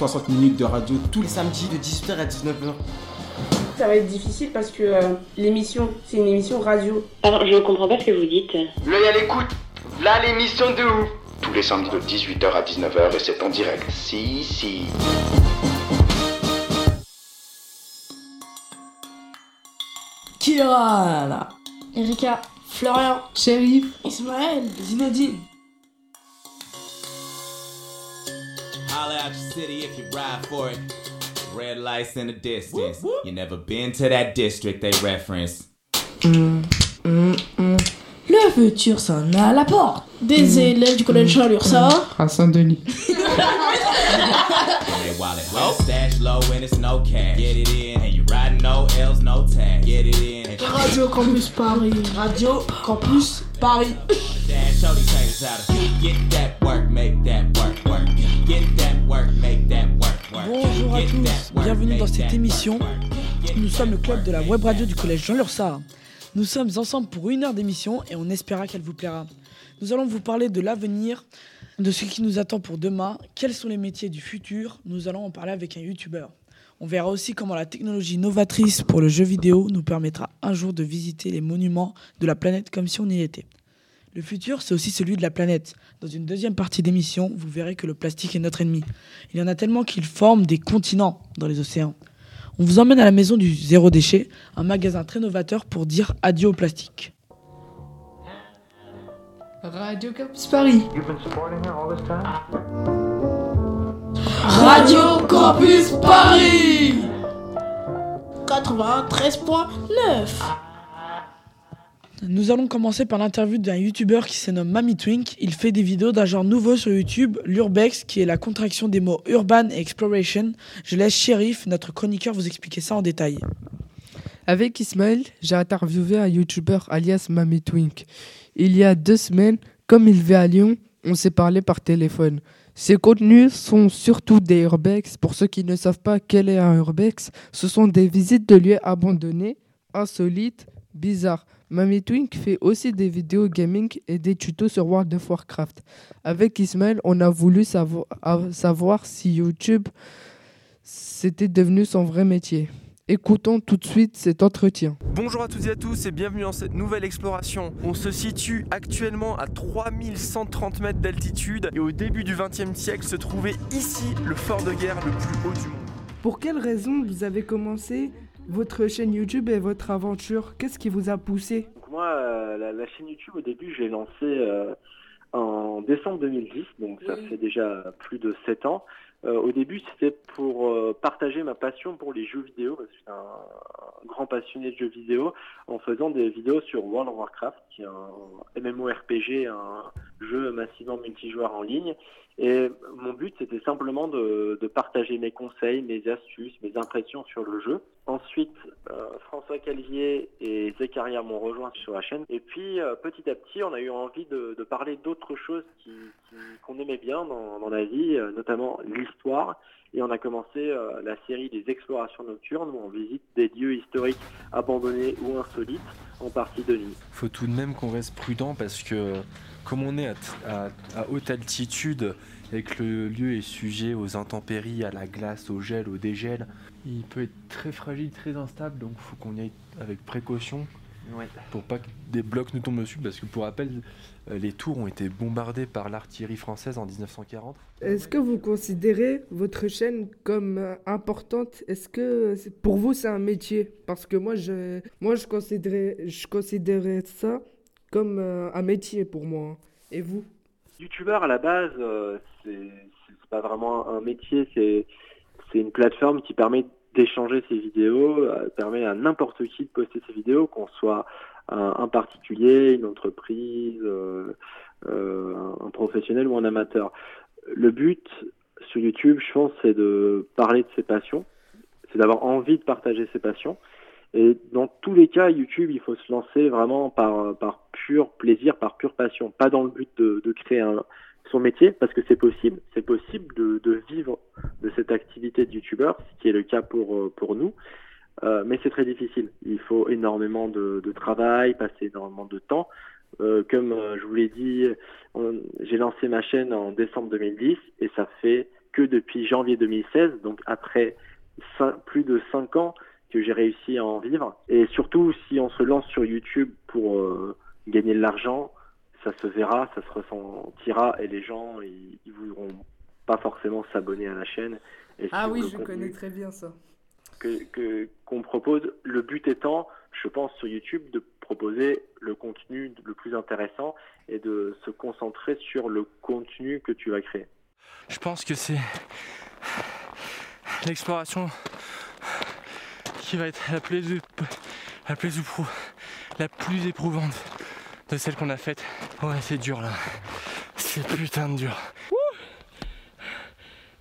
60 minutes de radio tous les samedi de 18h à 19h. Ça va être difficile parce que euh, l'émission, c'est une émission radio. Alors, je comprends pas ce que vous dites. L'œil à l'écoute. Là, l'émission de ouf. tous les samedis de 18h à 19h et c'est en direct. Si, si. Kira là. Erika. Florian. Shérif, Ismaël. Zinedine. Holla out your city if you ride for it. Red lights in the distance. You never been to that district they reference. Mm, mm, mm. Le futur sonne à la porte. Des élèves du collège Jean Lursa. à Saint-Denis. Wallet well stash low and it's no cash. Get it in and you riding no L's, no tag. Get it in and Radio Campus Paris. Radio Campus Paris. dash show these haters how to get that work, make that work, work. Bonjour à tous, bienvenue dans cette émission. Nous sommes le club de la web radio du collège Jean Lursa. Nous sommes ensemble pour une heure d'émission et on espéra qu'elle vous plaira. Nous allons vous parler de l'avenir, de ce qui nous attend pour demain, quels sont les métiers du futur. Nous allons en parler avec un youtubeur. On verra aussi comment la technologie novatrice pour le jeu vidéo nous permettra un jour de visiter les monuments de la planète comme si on y était. Le futur, c'est aussi celui de la planète. Dans une deuxième partie d'émission, vous verrez que le plastique est notre ennemi. Il y en a tellement qu'il forme des continents dans les océans. On vous emmène à la maison du zéro déchet, un magasin très novateur pour dire adieu au plastique. Radio Campus Paris. Radio Campus Paris. 93.9. Nous allons commencer par l'interview d'un youtubeur qui se nomme Mami Twink. Il fait des vidéos d'un genre nouveau sur YouTube, l'urbex, qui est la contraction des mots urban et exploration. Je laisse Shérif, notre chroniqueur, vous expliquer ça en détail. Avec Ismaël, j'ai interviewé un youtubeur alias Mami Twink. Il y a deux semaines, comme il vit à Lyon, on s'est parlé par téléphone. Ses contenus sont surtout des urbex. Pour ceux qui ne savent pas quel est un urbex, ce sont des visites de lieux abandonnés, insolites, bizarres. Mami Twink fait aussi des vidéos gaming et des tutos sur World of Warcraft. Avec Ismaël, on a voulu savo- savoir si YouTube c'était devenu son vrai métier. Écoutons tout de suite cet entretien. Bonjour à toutes et à tous et bienvenue dans cette nouvelle exploration. On se situe actuellement à 3130 mètres d'altitude et au début du XXe siècle se trouvait ici le fort de guerre le plus haut du monde. Pour quelle raison vous avez commencé votre chaîne YouTube et votre aventure Qu'est-ce qui vous a poussé Donc moi, euh, la, la chaîne YouTube, au début, je l'ai lancée euh, en décembre 2010, donc ça fait déjà plus de 7 ans. Euh, au début, c'était pour euh, partager ma passion pour les jeux vidéo, parce que je suis un, un grand passionné de jeux vidéo, en faisant des vidéos sur World of Warcraft, qui est un MMORPG, un jeu massivement multijoueur en ligne. Et mon but, c'était simplement de, de partager mes conseils, mes astuces, mes impressions sur le jeu. Ensuite, euh, François Calvier et Zécaria m'ont rejoint sur la chaîne. Et puis, euh, petit à petit, on a eu envie de, parler d'autres choses qu'on aimait bien dans, dans la vie, euh, notamment l'histoire. Et on a commencé la série des explorations nocturnes où on visite des lieux historiques abandonnés ou insolites, en partie de nuit. Faut tout de même qu'on reste prudent parce que comme on est à haute altitude et que le lieu est sujet aux intempéries, à la glace, au gel, au dégel, il peut être très fragile, très instable, donc faut qu'on y aille avec précaution pour pas que des blocs nous tombent dessus parce que pour rappel, euh, les tours ont été bombardées par l'artillerie française en 1940. Est-ce que vous considérez votre chaîne comme euh, importante? Est-ce que pour vous c'est un métier? Parce que moi je, moi, je, considérais, je considérais ça comme euh, un métier pour moi. Et vous? Youtubeur à la base, euh, c'est c'est pas vraiment un métier, c'est c'est une plateforme qui permet d'échanger ses vidéos, euh, permet à n'importe qui de poster ses vidéos, qu'on soit un, particulier, une entreprise, euh, euh, un, professionnel ou un amateur. Le but, sur YouTube, je pense, c'est de parler de ses passions, c'est d'avoir envie de partager ses passions. Et dans tous les cas, YouTube, il faut se lancer vraiment par, pur plaisir, par pure passion, pas dans le but de créer un, son métier, parce que c'est possible, c'est possible de, vivre de cette activité de YouTuber, ce qui est le cas pour, pour nous. Euh, mais c'est très difficile. Il faut énormément de, travail, passer énormément de temps. Euh, comme euh, je vous l'ai dit, j'ai lancé ma chaîne en décembre 2010 et ça fait que depuis janvier 2016, donc après plus de 5 ans, que j'ai réussi à en vivre. Et surtout, si on se lance sur YouTube pour euh, gagner de l'argent, ça se verra, ça se ressentira et les gens, ils, ils voudront pas forcément s'abonner à la chaîne. Et ah oui, je connais très bien ça. Que qu'on propose, le but étant, je pense, sur YouTube, de proposer le contenu le plus intéressant et de se concentrer sur le contenu que tu vas créer. Je pense que c'est l'exploration qui va être la plus, la plus, la plus éprouvante de celle qu'on a faite. Ouais, c'est dur là. C'est putain de dur.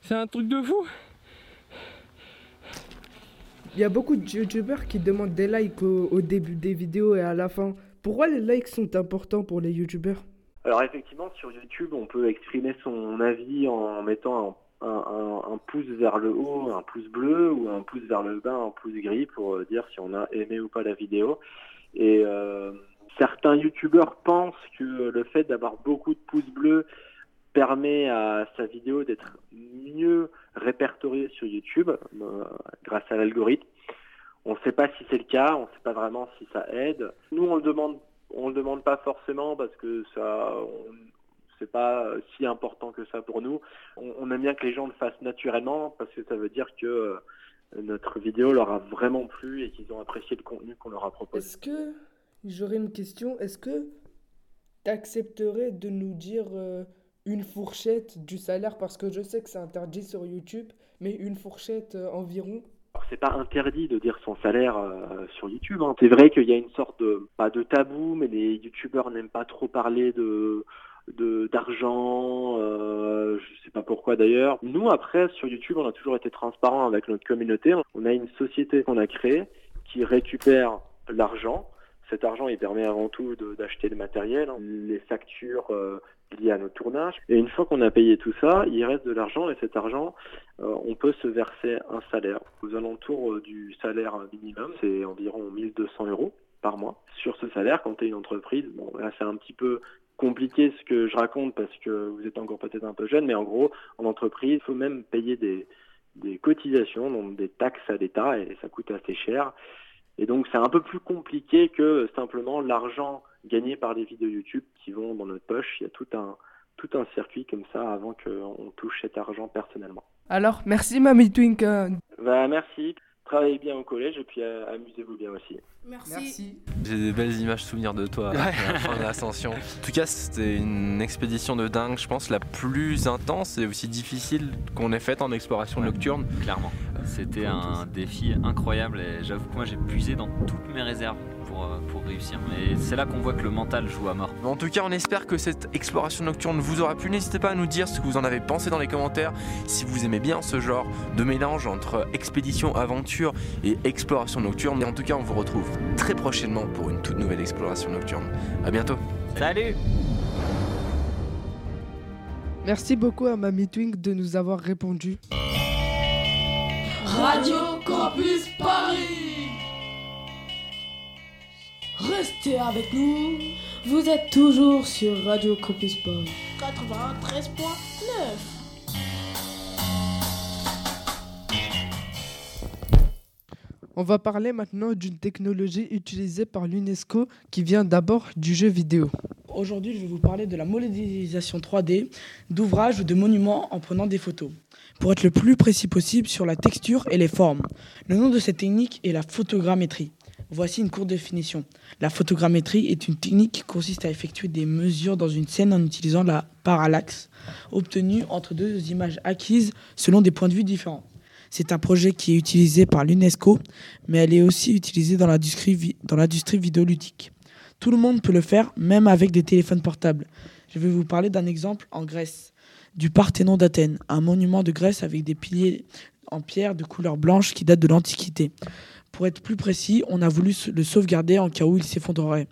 C'est un truc de fou. Il y a beaucoup de youtubeurs qui demandent des likes au, au, début des vidéos et à la fin. Pourquoi les likes sont importants pour les youtubeurs? Alors effectivement, sur YouTube, on peut exprimer son avis en mettant un, un, un, pouce vers le haut, un pouce bleu, ou un pouce vers le bas, un pouce gris, pour dire si on a aimé ou pas la vidéo. Et euh, certains youtubeurs pensent que le fait d'avoir beaucoup de pouces bleus permet à sa vidéo d'être mieux répertoriée sur YouTube euh, grâce à l'algorithme. On ne sait pas si c'est le cas, on ne sait pas vraiment si ça aide. Nous, on le demande, on le demande pas forcément parce que ça, c'est pas si important que ça pour nous. On, aime bien que les gens le fassent naturellement parce que ça veut dire que euh, notre vidéo leur a vraiment plu et qu'ils ont apprécié le contenu qu'on leur a proposé. J'aurais une question Est-ce que tu accepterais de nous dire euh, une fourchette du salaire? Parce que je sais que c'est interdit sur YouTube, mais une fourchette euh, environ? C'est pas interdit de dire son salaire euh, sur YouTube. Hein. C'est vrai qu'il y a une sorte de pas de tabou, mais les youtubeurs n'aiment pas trop parler de d'argent, je sais pas pourquoi d'ailleurs. Nous après sur YouTube, on a toujours été transparent avec notre communauté. On a une société qu'on a créée qui récupère l'argent. Cet argent, il permet avant tout d'acheter le matériel, hein, les factures euh, liées à nos tournages. Et une fois qu'on a payé tout ça, il reste de l'argent et cet argent, euh, on peut se verser un salaire aux alentours euh, du salaire minimum, c'est environ 1200 euros par mois. Sur ce salaire, quand tu es une entreprise, bon là c'est un petit peu compliqué ce que je raconte parce que vous êtes encore peut-être un peu jeune, mais en gros, en entreprise, il faut même payer des, des cotisations, donc des taxes à l'État, et ça coûte assez cher. Et donc c'est un peu plus compliqué que simplement l'argent gagné par les vidéos YouTube qui vont dans notre poche. Il y a tout un, tout un circuit comme ça avant qu'on touche cet argent personnellement. Alors, merci Mamie Twink. Bah, merci. Travaillez bien au collège et puis euh, amusez-vous bien aussi. Merci. J'ai des belles images souvenirs de toi à la fin de l'ascension. En tout cas, c'était une expédition de dingue, je pense, la plus intense et aussi difficile qu'on ait faite en exploration Ouais, nocturne. Clairement. C'était un défi incroyable et j'avoue que moi j'ai puisé dans toutes mes réserves pour, euh, pour réussir. Mais c'est là qu'on voit que le mental joue à mort. En tout cas, on espère que cette exploration nocturne vous aura plu. N'hésitez pas à nous dire ce que vous en avez pensé dans les commentaires. Si vous aimez bien ce genre de mélange entre expédition, aventure et exploration nocturne. Et en tout cas, on vous retrouve très prochainement pour une toute nouvelle exploration nocturne. À bientôt. Salut Merci beaucoup à Mamie Twink de nous avoir répondu. Radio Campus Paris Restez avec nous, vous êtes toujours sur Radio Campus Paris 93.9 On va parler maintenant d'une technologie utilisée par l'UNESCO qui vient d'abord du jeu vidéo. Aujourd'hui, je vais vous parler de la modélisation 3D d'ouvrages ou de monuments en prenant des photos. Pour être le plus précis possible sur la texture et les formes. Le nom de cette technique est la photogrammétrie. Voici une courte définition. La photogrammétrie est une technique qui consiste à effectuer des mesures dans une scène en utilisant la parallaxe obtenue entre deux images acquises selon des points de vue différents. C'est un projet qui est utilisé par l'UNESCO, mais elle est aussi utilisée dans l'industrie vidéoludique. Tout le monde peut le faire, même avec des téléphones portables. Je vais vous parler d'un exemple en Grèce. du Parthénon d'Athènes, un monument de Grèce avec des piliers en pierre de couleur blanche qui date de l'Antiquité. Pour être plus précis, on a voulu le sauvegarder en cas où il s'effondrerait.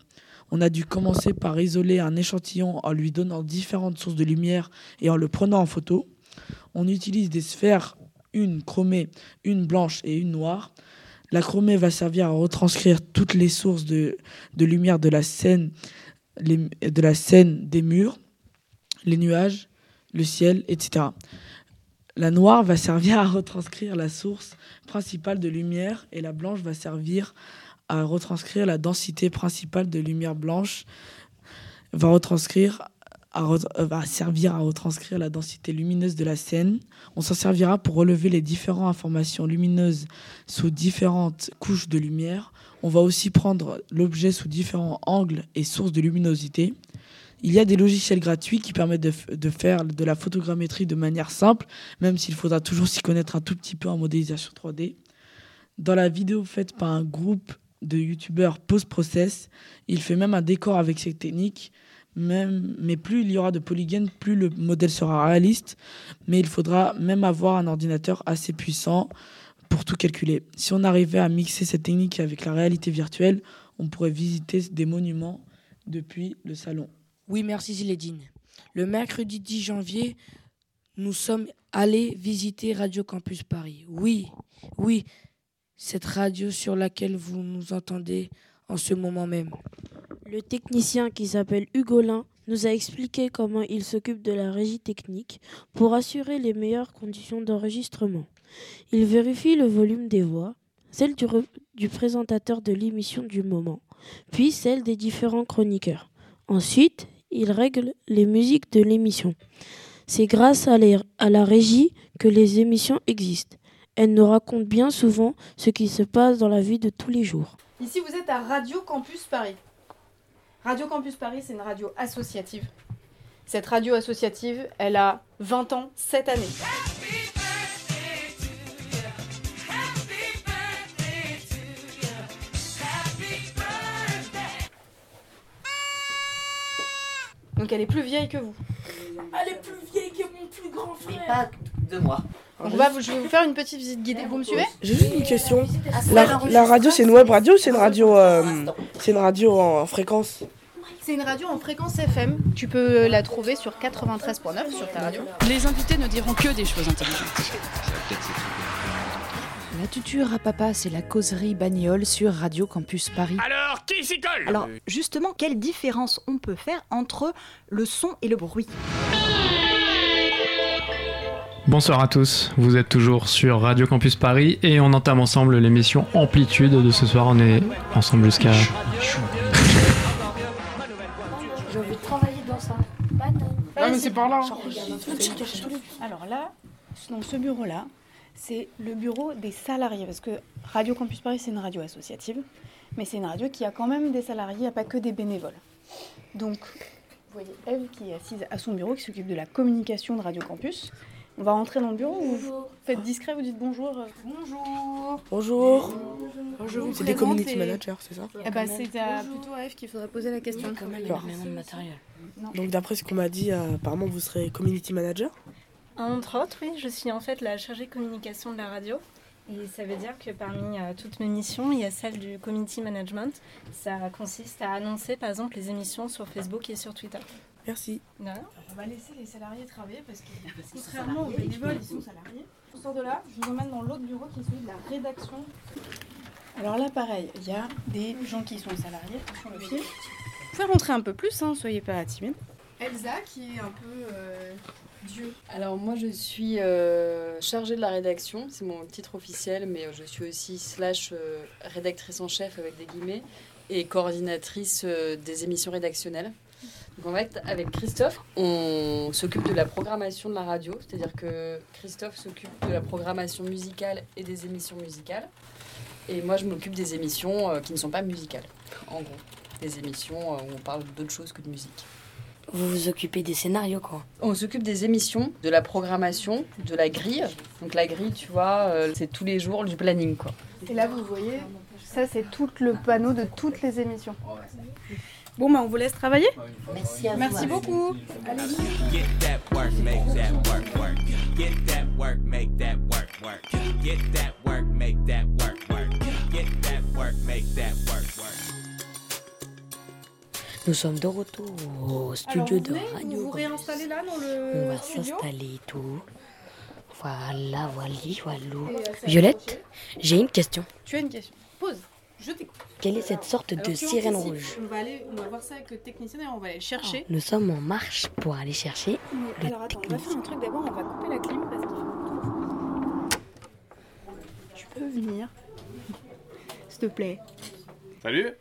On a dû commencer par isoler un échantillon en lui donnant différentes sources de lumière et en le prenant en photo. On utilise des sphères, une chromée, une blanche et une noire. La chromée va servir à retranscrire toutes les sources de, lumière de la scène, de la scène des murs, les nuages, le ciel, etc. La noire va servir à retranscrire la source principale de lumière et la blanche va servir à retranscrire la densité principale de lumière blanche, euh, va servir à retranscrire la densité lumineuse de la scène. On s'en servira pour relever les différentes informations lumineuses sous différentes couches de lumière. On va aussi prendre l'objet sous différents angles et sources de luminosité. Il y a des logiciels gratuits qui permettent de, faire de la photogrammétrie de manière simple, même s'il faudra toujours s'y connaître un tout petit peu en modélisation 3D. Dans la vidéo faite par un groupe de youtubeurs post-process, il fait même un décor avec cette technique. Mais plus il y aura de polygones, plus le modèle sera réaliste. Mais il faudra même avoir un ordinateur assez puissant pour tout calculer. Si on arrivait à mixer cette technique avec la réalité virtuelle, on pourrait visiter des monuments depuis le salon. Oui, merci Ziledine. Le mercredi 10 janvier, nous sommes allés visiter Radio Campus Paris. Oui, oui, cette radio sur laquelle vous nous entendez en ce moment même. Le technicien qui s'appelle Hugolin nous a expliqué comment il s'occupe de la régie technique pour assurer les meilleures conditions d'enregistrement. Il vérifie le volume des voix, celle du, du présentateur de l'émission du moment, puis celle des différents chroniqueurs. Ensuite, il règle les musiques de l'émission. C'est grâce à, la régie que les émissions existent. Elle nous raconte bien souvent ce qui se passe dans la vie de tous les jours. Ici, vous êtes à Radio Campus Paris. Radio Campus Paris, c'est une radio associative. Cette radio associative, elle a 20 ans cette année. Donc elle est plus vieille que vous. Elle est plus vieille que mon plus grand frère. pas de moi. Donc on va vous- je vais vous faire une petite visite guidée. Vous me suivez? J'ai juste une question. Ah, la radio, c'est une web radio ou c'est une radio, euh, c'est une radio en fréquence? C'est une radio en fréquence FM. Tu peux la trouver sur 93.9 sur ta radio. Les invités ne diront que des choses intelligentes. La tuture à papa, c'est la causerie bagnole sur Radio Campus Paris. Alors, qui s'y colle? Alors, justement, quelle différence on peut faire entre le son et le bruit? Bonsoir à tous, vous êtes toujours sur Radio Campus Paris et on entame ensemble l'émission Amplitude de ce soir. On est ensemble jusqu'à. J'ai envie de travailler dans ça. Ah, mais c'est par là. Alors là, dans ce bureau-là, c'est le bureau des salariés. Parce que Radio Campus Paris, c'est une radio associative, mais c'est une radio qui a quand même des salariés, il n'y a pas que des bénévoles. Donc, vous voyez Eve qui est assise à son bureau, qui s'occupe de la communication de Radio Campus. On va rentrer dans le bureau, vous faites discret, vous dites bonjour. euh, Bonjour. Bonjour. Vous C'est des community et- managers, c'est ça Eh ben, c'est à- plutôt à Eve qu'il faudrait poser la question. Alors, Donc d'après ce qu'on m'a dit, euh, apparemment vous serez community manager Entre autres, oui, je suis en fait la chargée communication de la radio. Et ça veut dire que parmi euh, toutes mes missions, il y a celle du community management. Ça consiste à annoncer par exemple les émissions sur Facebook et sur Twitter. Merci. On va laisser les salariés travailler parce que contrairement aux bénévoles, ils sont salariés. On sort de là, je vous emmène dans l'autre bureau qui est celui de la rédaction. Alors là, pareil, il y a des gens qui sont salariés sur le fil. Vous pouvez rentrer un peu plus, hein, soyez pas timide. Elsa, qui est un peu euh, Alors moi je suis euh, chargée de la rédaction, c'est mon titre officiel, mais je suis aussi slash euh, rédactrice en chef avec des guillemets et coordinatrice euh, des émissions rédactionnelles. Donc en fait avec Christophe on s'occupe de la programmation de la radio, c'est-à-dire que Christophe s'occupe de la programmation musicale et des émissions musicales. Et moi je m'occupe des émissions euh, qui ne sont pas musicales, en gros. Des émissions euh, où on parle d'autre chose que de musique. Vous vous occupez des scénarios, quoi. On s'occupe des émissions, de la programmation, de la grille. Donc la grille, tu vois, euh, c'est tous les jours du planning, quoi. Et là, vous voyez, ça c'est tout le panneau de toutes les émissions. Bon, bah, on vous laisse travailler. Merci à vous. Merci beaucoup. Allez. Nous sommes de retour au studio de vous Radio. vous là dans On le va studio s'installer et tout. Voilà, voilà, voilà. Et, euh, Violette, j'ai une question. Tu as une question Pose. Je t'écoute. Quelle est cette sorte Alors, de sirène rouge On va aller, on va voir ça avec le technicien et on va aller le chercher. Nous sommes en marche pour aller chercher le alors attends, on va faire un truc d'abord, on va couper la clim parce qu'il. Tu peux venir S'il te plaît. Salut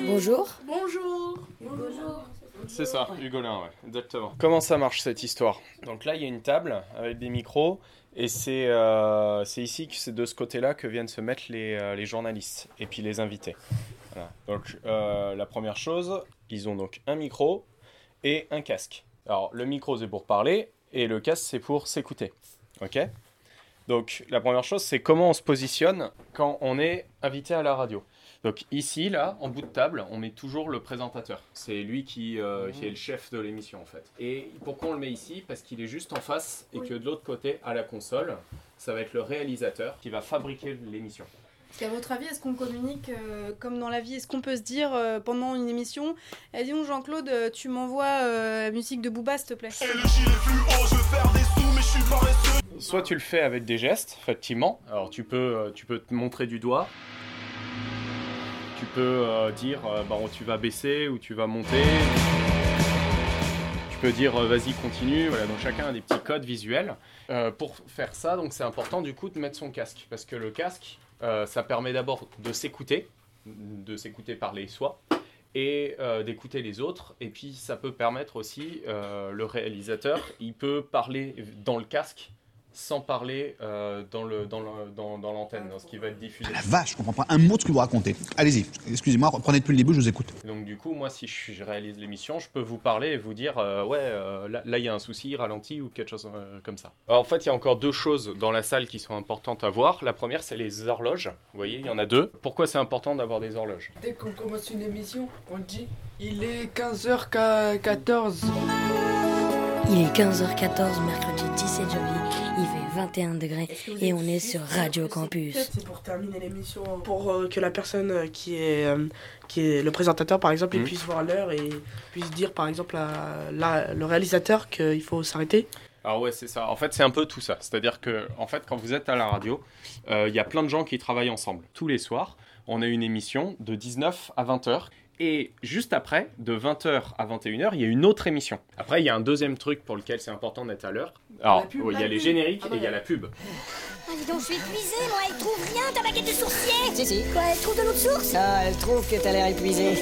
Bonjour. Bonjour. Bonjour. C'est ça, Hugolin, ouais, exactement. Comment ça marche cette histoire? Donc là, il y a une table avec des micros, et c'est euh, c'est ici, que c'est de ce côté-là que viennent se mettre les, euh, les journalistes, et puis les invités. Voilà. Donc euh, la première chose, ils ont donc un micro et un casque. Alors le micro, c'est pour parler, et le casque, c'est pour s'écouter. Ok? Donc la première chose, c'est comment on se positionne quand on est invité à la radio. Donc ici, là, en bout de table, on met toujours le présentateur. C'est lui qui, euh, qui est le chef de l'émission en fait. Et pourquoi on le met ici? Parce qu'il est juste en face et que de l'autre côté, à la console, ça va être le réalisateur qui va fabriquer l'émission. Parce qu'à votre avis, est-ce qu'on communique euh, comme dans la vie Est-ce qu'on peut se dire euh, pendant une émission Eh, dis donc Jean-Claude, tu m'envoies euh, la musique de Booba s'il te plaît Soit tu le fais avec des gestes, effectivement. Alors tu peux, tu peux te montrer du doigt. Tu peux euh, dire, euh, bah, tu vas baisser ou tu vas monter. Tu peux dire, euh, vas-y, continue. Donc chacun a des petits codes visuels. Pour faire ça, donc c'est important du coup de mettre son casque. Parce que le casque, ça permet d'abord de s'écouter, de s'écouter parler soi, et d'écouter les autres. Et puis ça peut permettre aussi, le réalisateur, il peut parler dans le casque sans parler euh, dans le dans le- dans- dans l'antenne, dans ce qui va être diffusé. La vache, je comprends pas un mot de ce que vous racontez. Allez-y, excusez-moi, reprenez depuis le début, je vous écoute. Donc du coup, moi, si je, réalise l'émission, je peux vous parler et vous dire, euh, ouais, euh, là, là, il y a un souci, ralenti ou quelque chose euh, comme ça. Alors, en fait, il y a encore deux choses dans la salle qui sont importantes à voir. La première, c'est les horloges. Vous voyez, il y en a deux. Pourquoi c'est important d'avoir des horloges? Dès qu'on commence une émission, on dit il est 15h14. Il est 15h14, mercredi 17 janvier. Il fait 21 degrés et on est sur Radio Campus. C'est pour terminer l'émission, pour euh, que la personne euh, qui est, euh, qui est le présentateur, par exemple, il Mhm. puisse voir l'heure et puisse dire, par exemple, à, la- le réalisateur qu'il faut s'arrêter. Alors ouais, c'est ça. En fait, c'est un peu tout ça. C'est-à-dire que, en fait, quand vous êtes à la radio, euh, il y a plein de gens qui travaillent ensemble. Tous les soirs, on a une émission de 19 à 20 heures. Et juste après, de 20h à 21h, il y a une autre émission. Après, il y a un deuxième truc pour lequel c'est important d'être à l'heure. Alors, pub, ouais, il y a les génériques Ah et il y a la pub. Ah, dis donc, je suis épuisée, moi, elle trouve rien, ta baguette de sourcier Si, si. Quoi, elle trouve de l'eau de source? Ah, elle trouve que t'as l'air épuisé.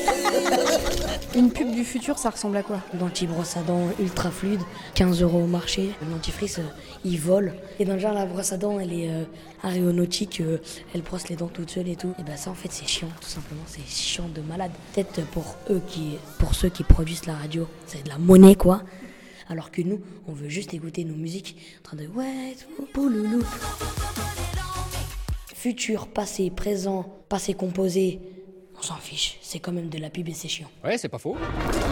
Une pub du futur, ça ressemble à quoi? Dentifrice à dents ultra fluide, 15 euros au marché. Le dentifrice, euh, il vole. Et dans le genre, la brosse à dents, elle est euh, aéronautique, euh, elle brosse les dents toute seule et tout. Et bah ça, en fait, c'est chiant, tout simplement. C'est chiant de malade. Peut-être pour eux qui, pour ceux qui produisent la radio, c'est de la monnaie, quoi. Alors que nous, on veut juste écouter nos musiques en train de ouais, tout, pouloulou. Futur, passé, présent, passé composé. On s'en fiche, c'est quand même de la pub et c'est chiant. Ouais, c'est pas faux.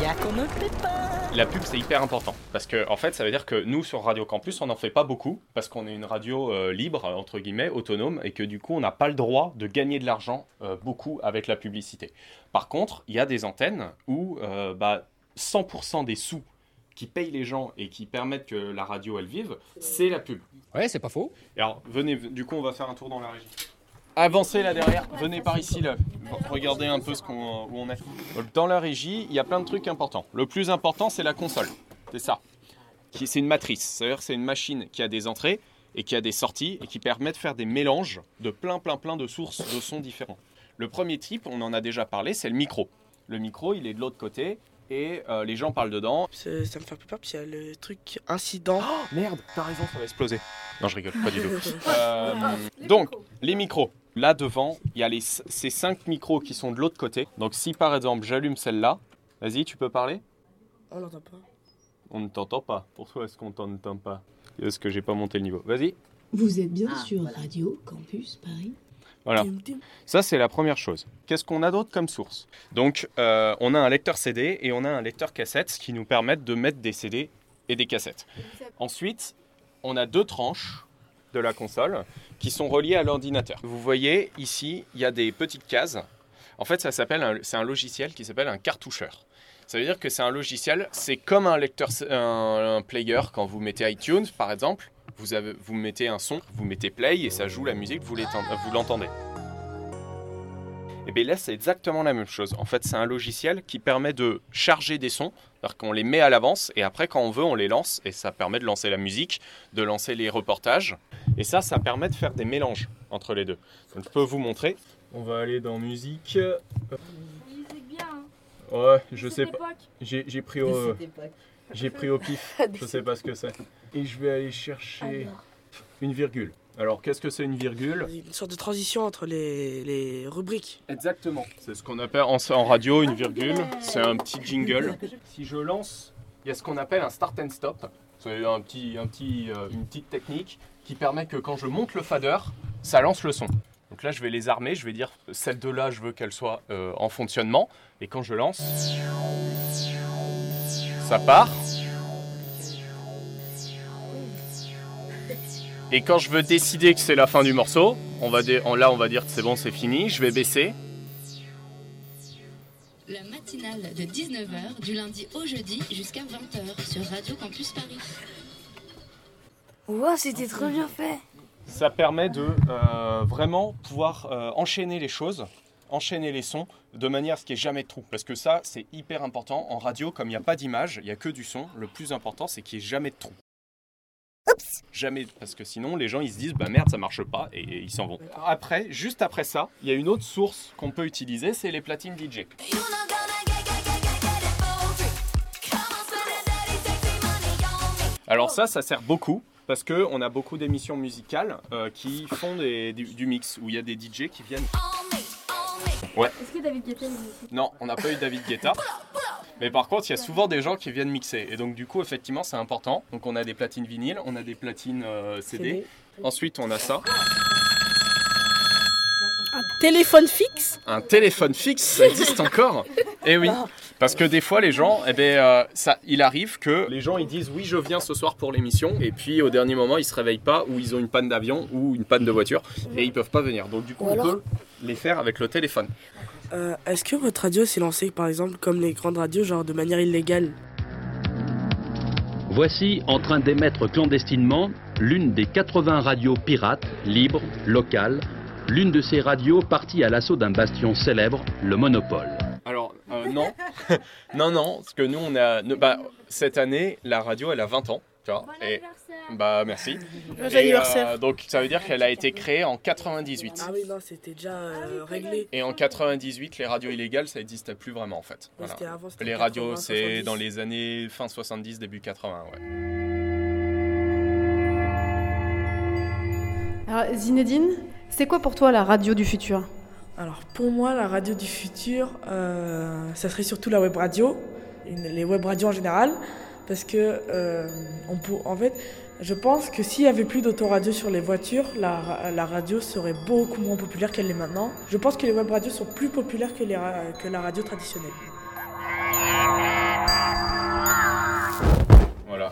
Y a qu'on ne peut pas. La pub, c'est hyper important. Parce que, en fait, ça veut dire que nous, sur Radio Campus, on n'en fait pas beaucoup. Parce qu'on est une radio euh, libre, entre guillemets, autonome. Et que du coup, on n'a pas le droit de gagner de l'argent euh, beaucoup avec la publicité. Par contre, il y a des antennes où euh, bah, 100% des sous qui payent les gens et qui permettent que la radio, elle vive, c'est la pub. Ouais, c'est pas faux. Et alors, venez, du coup, on va faire un tour dans la régie. Avancez là derrière, venez par ici là. Regardez un peu ce qu'on, où on est. Dans la régie, il y a plein de trucs importants. Le plus important, c'est la console. C'est ça. Qui- C'est une matrice. C'est-à-dire c'est une machine qui a des entrées et qui a des sorties et qui permet de faire des mélanges de plein, plein, plein de sources de sons différents. Le premier type, on en a déjà parlé, c'est le micro. Le micro, il est de l'autre côté et euh, les gens parlent dedans. Ça me fait un peu peur, puis il y a le truc incident. merde, t'as raison, ça va exploser. Non, je rigole, pas du tout. Euh, donc, les micros. Là devant, il y a les, ces cinq micros qui sont de l'autre côté. Donc, si par exemple j'allume celle-là, vas-y, tu peux parler? On l'entend pas. On ne t'entend pas. Pourquoi est-ce qu'on t'entend pas? Est-ce que j'ai pas monté le niveau? Vas-y. Vous êtes bien sur Radio Campus Paris. Voilà. Ça, c'est la première chose. Qu'est-ce qu'on a d'autre comme source? Donc, euh, on a un lecteur CD et on a un lecteur cassette qui nous permettent de mettre des CD et des cassettes. Ensuite, on a deux tranches de la console qui sont reliées à l'ordinateur. Vous voyez ici, il y a des petites cases. En fait, ça s'appelle c'est un logiciel qui s'appelle un cartoucheur. Ça veut dire que c'est un logiciel, c'est comme un lecteur, un, un player quand vous mettez iTunes par exemple. Vous, avez, vous mettez un son, vous mettez play et ça joue la musique, vous vous l'entendez. Et bien là, c'est exactement la même chose. En fait, c'est un logiciel qui permet de charger des sons, c'est-à-dire qu'on les met à l'avance et après, quand on veut, on les lance et ça permet de lancer la musique, de lancer les reportages. Et ça, ça permet de faire des mélanges entre les deux. Donc, je peux vous montrer. On va aller dans musique. Ouais, je sais pas. J'ai j'ai pris au. J'ai pris au pif. Je sais pas ce que c'est. Et je vais aller chercher une virgule. Alors, qu'est-ce que c'est une virgule? Une sorte de transition entre les, les rubriques. Exactement. C'est ce qu'on appelle en, en radio une virgule. C'est un petit jingle. Si je lance, il y a ce qu'on appelle un start and stop. C'est un petit, un petit, euh, une petite technique qui permet que quand je monte le fader, ça lance le son. Donc là, je vais les armer. Je vais dire celle de là, je veux qu'elle soit euh, en fonctionnement. Et quand je lance, ça part. Et quand je veux décider que c'est la fin du morceau, on va dé- on- là on va dire que c'est bon, c'est fini. Je vais baisser. La matinale de 19h du lundi au jeudi jusqu'à 20h sur Radio Campus Paris. Wow, c'était trop bien fait. Ça permet de euh, vraiment pouvoir euh, enchaîner les choses, enchaîner les sons de manière à ce qu'il n'y ait jamais de trou. Parce que ça, c'est hyper important. En radio, comme il n'y a pas d'image, il n'y a que du son, le plus important, c'est qu'il n'y ait jamais de trou. Jamais, parce que sinon les gens ils se disent bah merde ça marche pas et, et ils s'en vont. Après, juste après ça, il y a une autre source qu'on peut utiliser, c'est les platines DJ. Alors ça, ça sert beaucoup parce que on a beaucoup d'émissions musicales euh, qui font des- du, du mix où il y a des DJ qui viennent. Ouais. Est-ce que David Guetta est venu ici? Non, on n'a pas eu David Guetta. Mais par contre, il y a souvent des gens qui viennent mixer. Et donc, du coup, effectivement, c'est important. Donc, on a des platines vinyles, on a des platines euh, CD. CD. Ensuite, on a ça. Un téléphone fixe? Un téléphone fixe, ça existe encore Eh oui. Parce que des fois, les gens, eh ben, euh, ça, il arrive que les gens ils disent oui, je viens ce soir pour l'émission, et puis au dernier moment, ils se réveillent pas, ou ils ont une panne d'avion, ou une panne de voiture, et ils peuvent pas venir. Donc du coup, Ou on peut les faire avec le téléphone. Euh, Est-ce que votre radio s'est lancée, par exemple, comme les grandes radios, genre de manière illégale? Voici en train d'émettre clandestinement l'une des 80 radios pirates, libres, locales, l'une de ces radios partie à l'assaut d'un bastion célèbre, le Monopole. Euh, non. non, non, parce que nous, on a. ne- bah, cette année, la radio, elle a 20 ans. Tu vois, et, bah, merci. Joyeux Et, euh, anniversaire. donc, ça veut dire qu'elle a été créée en 98. Ah oui, non, c'était déjà euh, réglé. Et en 98, les radios illégales, ça n'existait plus vraiment en fait. Ouais, c'était avant, c'était les 80, radios, c'est 70. dans les années fin 70, début 80, ouais. Alors, Zinedine, c'est quoi pour toi la radio du futur? Alors pour moi, la radio du futur, euh, ça serait surtout la web radio, les web radios en général, parce que euh, en fait, je pense que s'il y avait plus d'autoradio sur les voitures, la, la radio serait beaucoup moins populaire qu'elle l'est maintenant. Je pense que les web radios sont plus populaires que, les que la radio traditionnelle.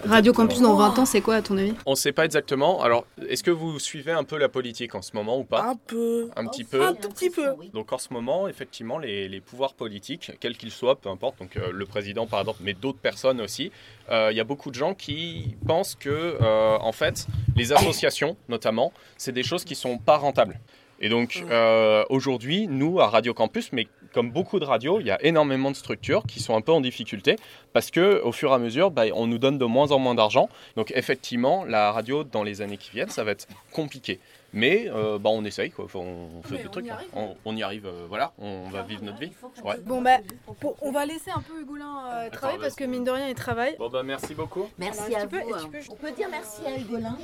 Radio Campus dans 20 ans, c'est quoi à ton avis? On sait pas exactement. Alors, est-ce que vous suivez un peu la politique en ce moment ou pas? Un peu. Un petit peu. Un tout petit peu. Donc en ce moment, effectivement, les, les pouvoirs politiques, quels qu'ils soient, peu importe, donc euh, le président par exemple, mais d'autres personnes aussi, euh, il y a beaucoup de gens qui pensent que, euh, en fait, les associations, notamment, c'est des choses qui sont pas rentables. Et donc euh, aujourd'hui, nous à Radio Campus, mais comme beaucoup de radios, il y a énormément de structures qui sont un peu en difficulté parce que au fur et à mesure, bah, on nous donne de moins en moins d'argent. Donc effectivement, la radio dans les années qui viennent, ça va être compliqué. Mais euh, bah, on essaye, quoi. Enfin, on fait des trucs. hein. On, on y arrive, euh, voilà, on va vivre notre vie. Ouais. Bon bah, pour- on va laisser un peu Hugolin euh, travailler parce que mine de rien il travaille. Bon bah merci beaucoup. Merci Alors, à tu peux- vous. et tu hein. peux- On peut dire merci à Hugolin.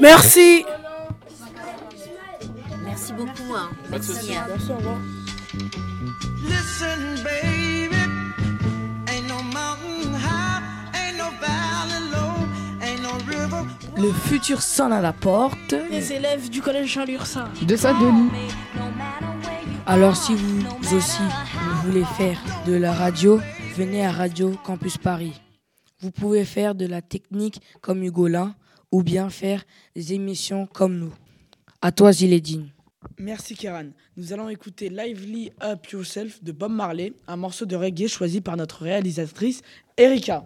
Merci. Merci beaucoup. hein. Merci. hein. Merci, au revoir. Listen, baby, ain't no mountain high, ain't no valley Le futur sonne à la porte. Les élèves du collège Jean Lursin. De Saint-Denis. Alors si vous aussi vous voulez faire de la radio, venez à Radio Campus Paris. Vous pouvez faire de la technique comme Hugolin ou bien faire des émissions comme nous. À toi Ziledine. Merci Kéran. Nous allons écouter Lively Up Yourself de Bob Marley, un morceau de reggae choisi par notre réalisatrice Erika.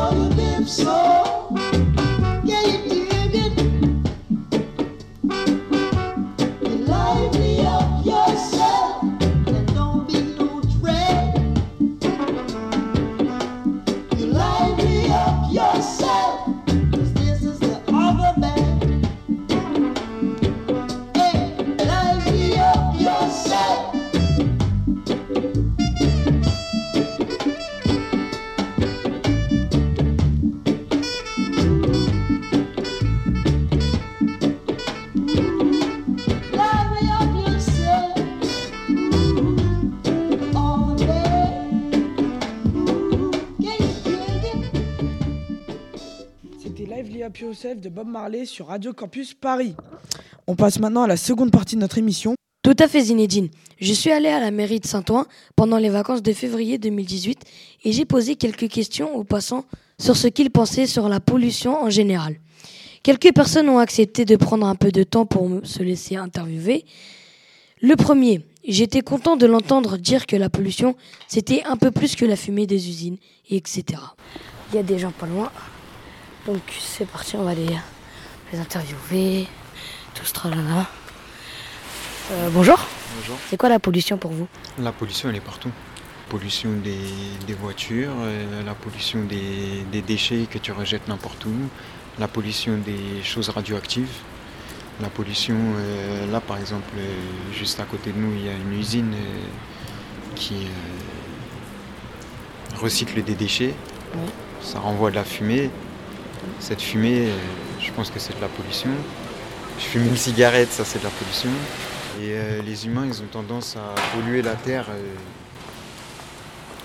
all live so Yourself de Bob Marley sur Radio Campus Paris. On passe maintenant à la seconde partie de notre émission. Tout à fait Zinedine. Je suis allé à la mairie de Saint-Ouen pendant les vacances de février 2018 et j'ai posé quelques questions aux passants sur ce qu'ils pensaient sur la pollution en général. Quelques personnes ont accepté de prendre un peu de temps pour se laisser interviewer. Le premier, j'étais content de l'entendre dire que la pollution, c'était un peu plus que la fumée des usines, et etc. Il y a des gens pas loin, donc c'est parti, on va les, les interviewer, tout ce tralala. Euh, bonjour. Bonjour. C'est quoi la pollution pour vous? La pollution, elle est partout. Pollution des, des voitures, euh, la pollution des, des déchets que tu rejettes n'importe où, la pollution des choses radioactives, la pollution, euh, là par exemple, euh, juste à côté de nous, il y a une usine euh, qui recycle des déchets. Ça renvoie de la fumée. Cette fumée, euh, je pense que c'est de la pollution. Je fume une cigarette, ça c'est de la pollution. Et euh, les humains, ils ont tendance à polluer la terre. euh,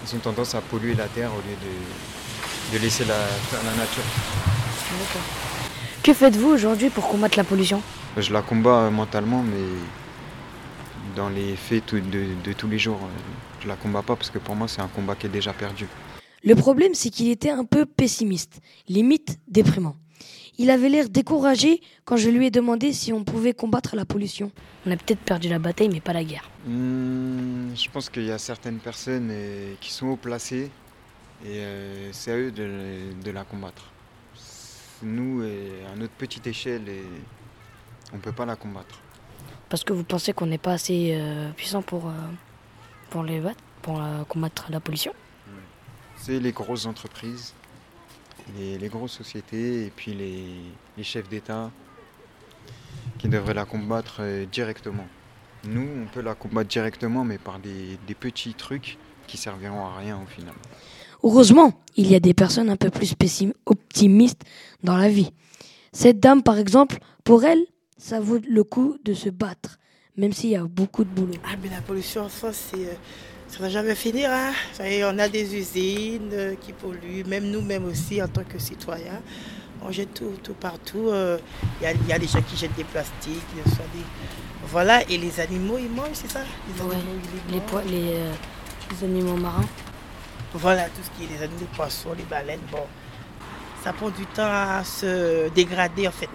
ils ont tendance à polluer la terre au lieu de, de laisser la, faire la nature. Que faites-vous aujourd'hui pour combattre la pollution? Je la combats mentalement, mais dans les faits de, de tous les jours, je la combats pas parce que pour moi, c'est un combat qui est déjà perdu. Le problème, c'est qu'il était un peu pessimiste, limite déprimant. Il avait l'air découragé quand je lui ai demandé si on pouvait combattre la pollution. On a peut-être perdu la bataille, mais pas la guerre. Hmm, je pense qu'il y a certaines personnes euh, qui sont haut placées et euh, c'est à eux de, la combattre. Nous, euh, à notre petite échelle, euh, on ne peut pas la combattre. Parce que vous pensez qu'on n'est pas assez euh, puissant pour, euh, pour, les battre, pour combattre la pollution? C'est les grosses entreprises, les, les grosses sociétés et puis les, les chefs d'État qui devraient la combattre euh, directement. Nous, on peut la combattre directement, mais par des, des petits trucs qui serviront à rien au final. Heureusement, il y a des personnes un peu plus optimistes dans la vie. Cette dame, par exemple, pour elle, ça vaut le coup de se battre, même s'il y a beaucoup de boulot. Ah, mais la pollution en France, c'est, euh, ça va jamais finir. Hein. On a des usines euh, qui polluent, même nous-mêmes aussi en tant que citoyens. On jette tout, tout partout. euh, Il y, a, il y a des gens qui jettent des plastiques, des- soit des- Voilà, et les animaux, ils mangent, c'est ça? Les Ouais, animaux, ils les, mangent. po- les, euh, les animaux marins. Voilà, tout ce qui est les animaux, les poissons, les baleines, bon. Ça prend du temps à se dégrader, en fait.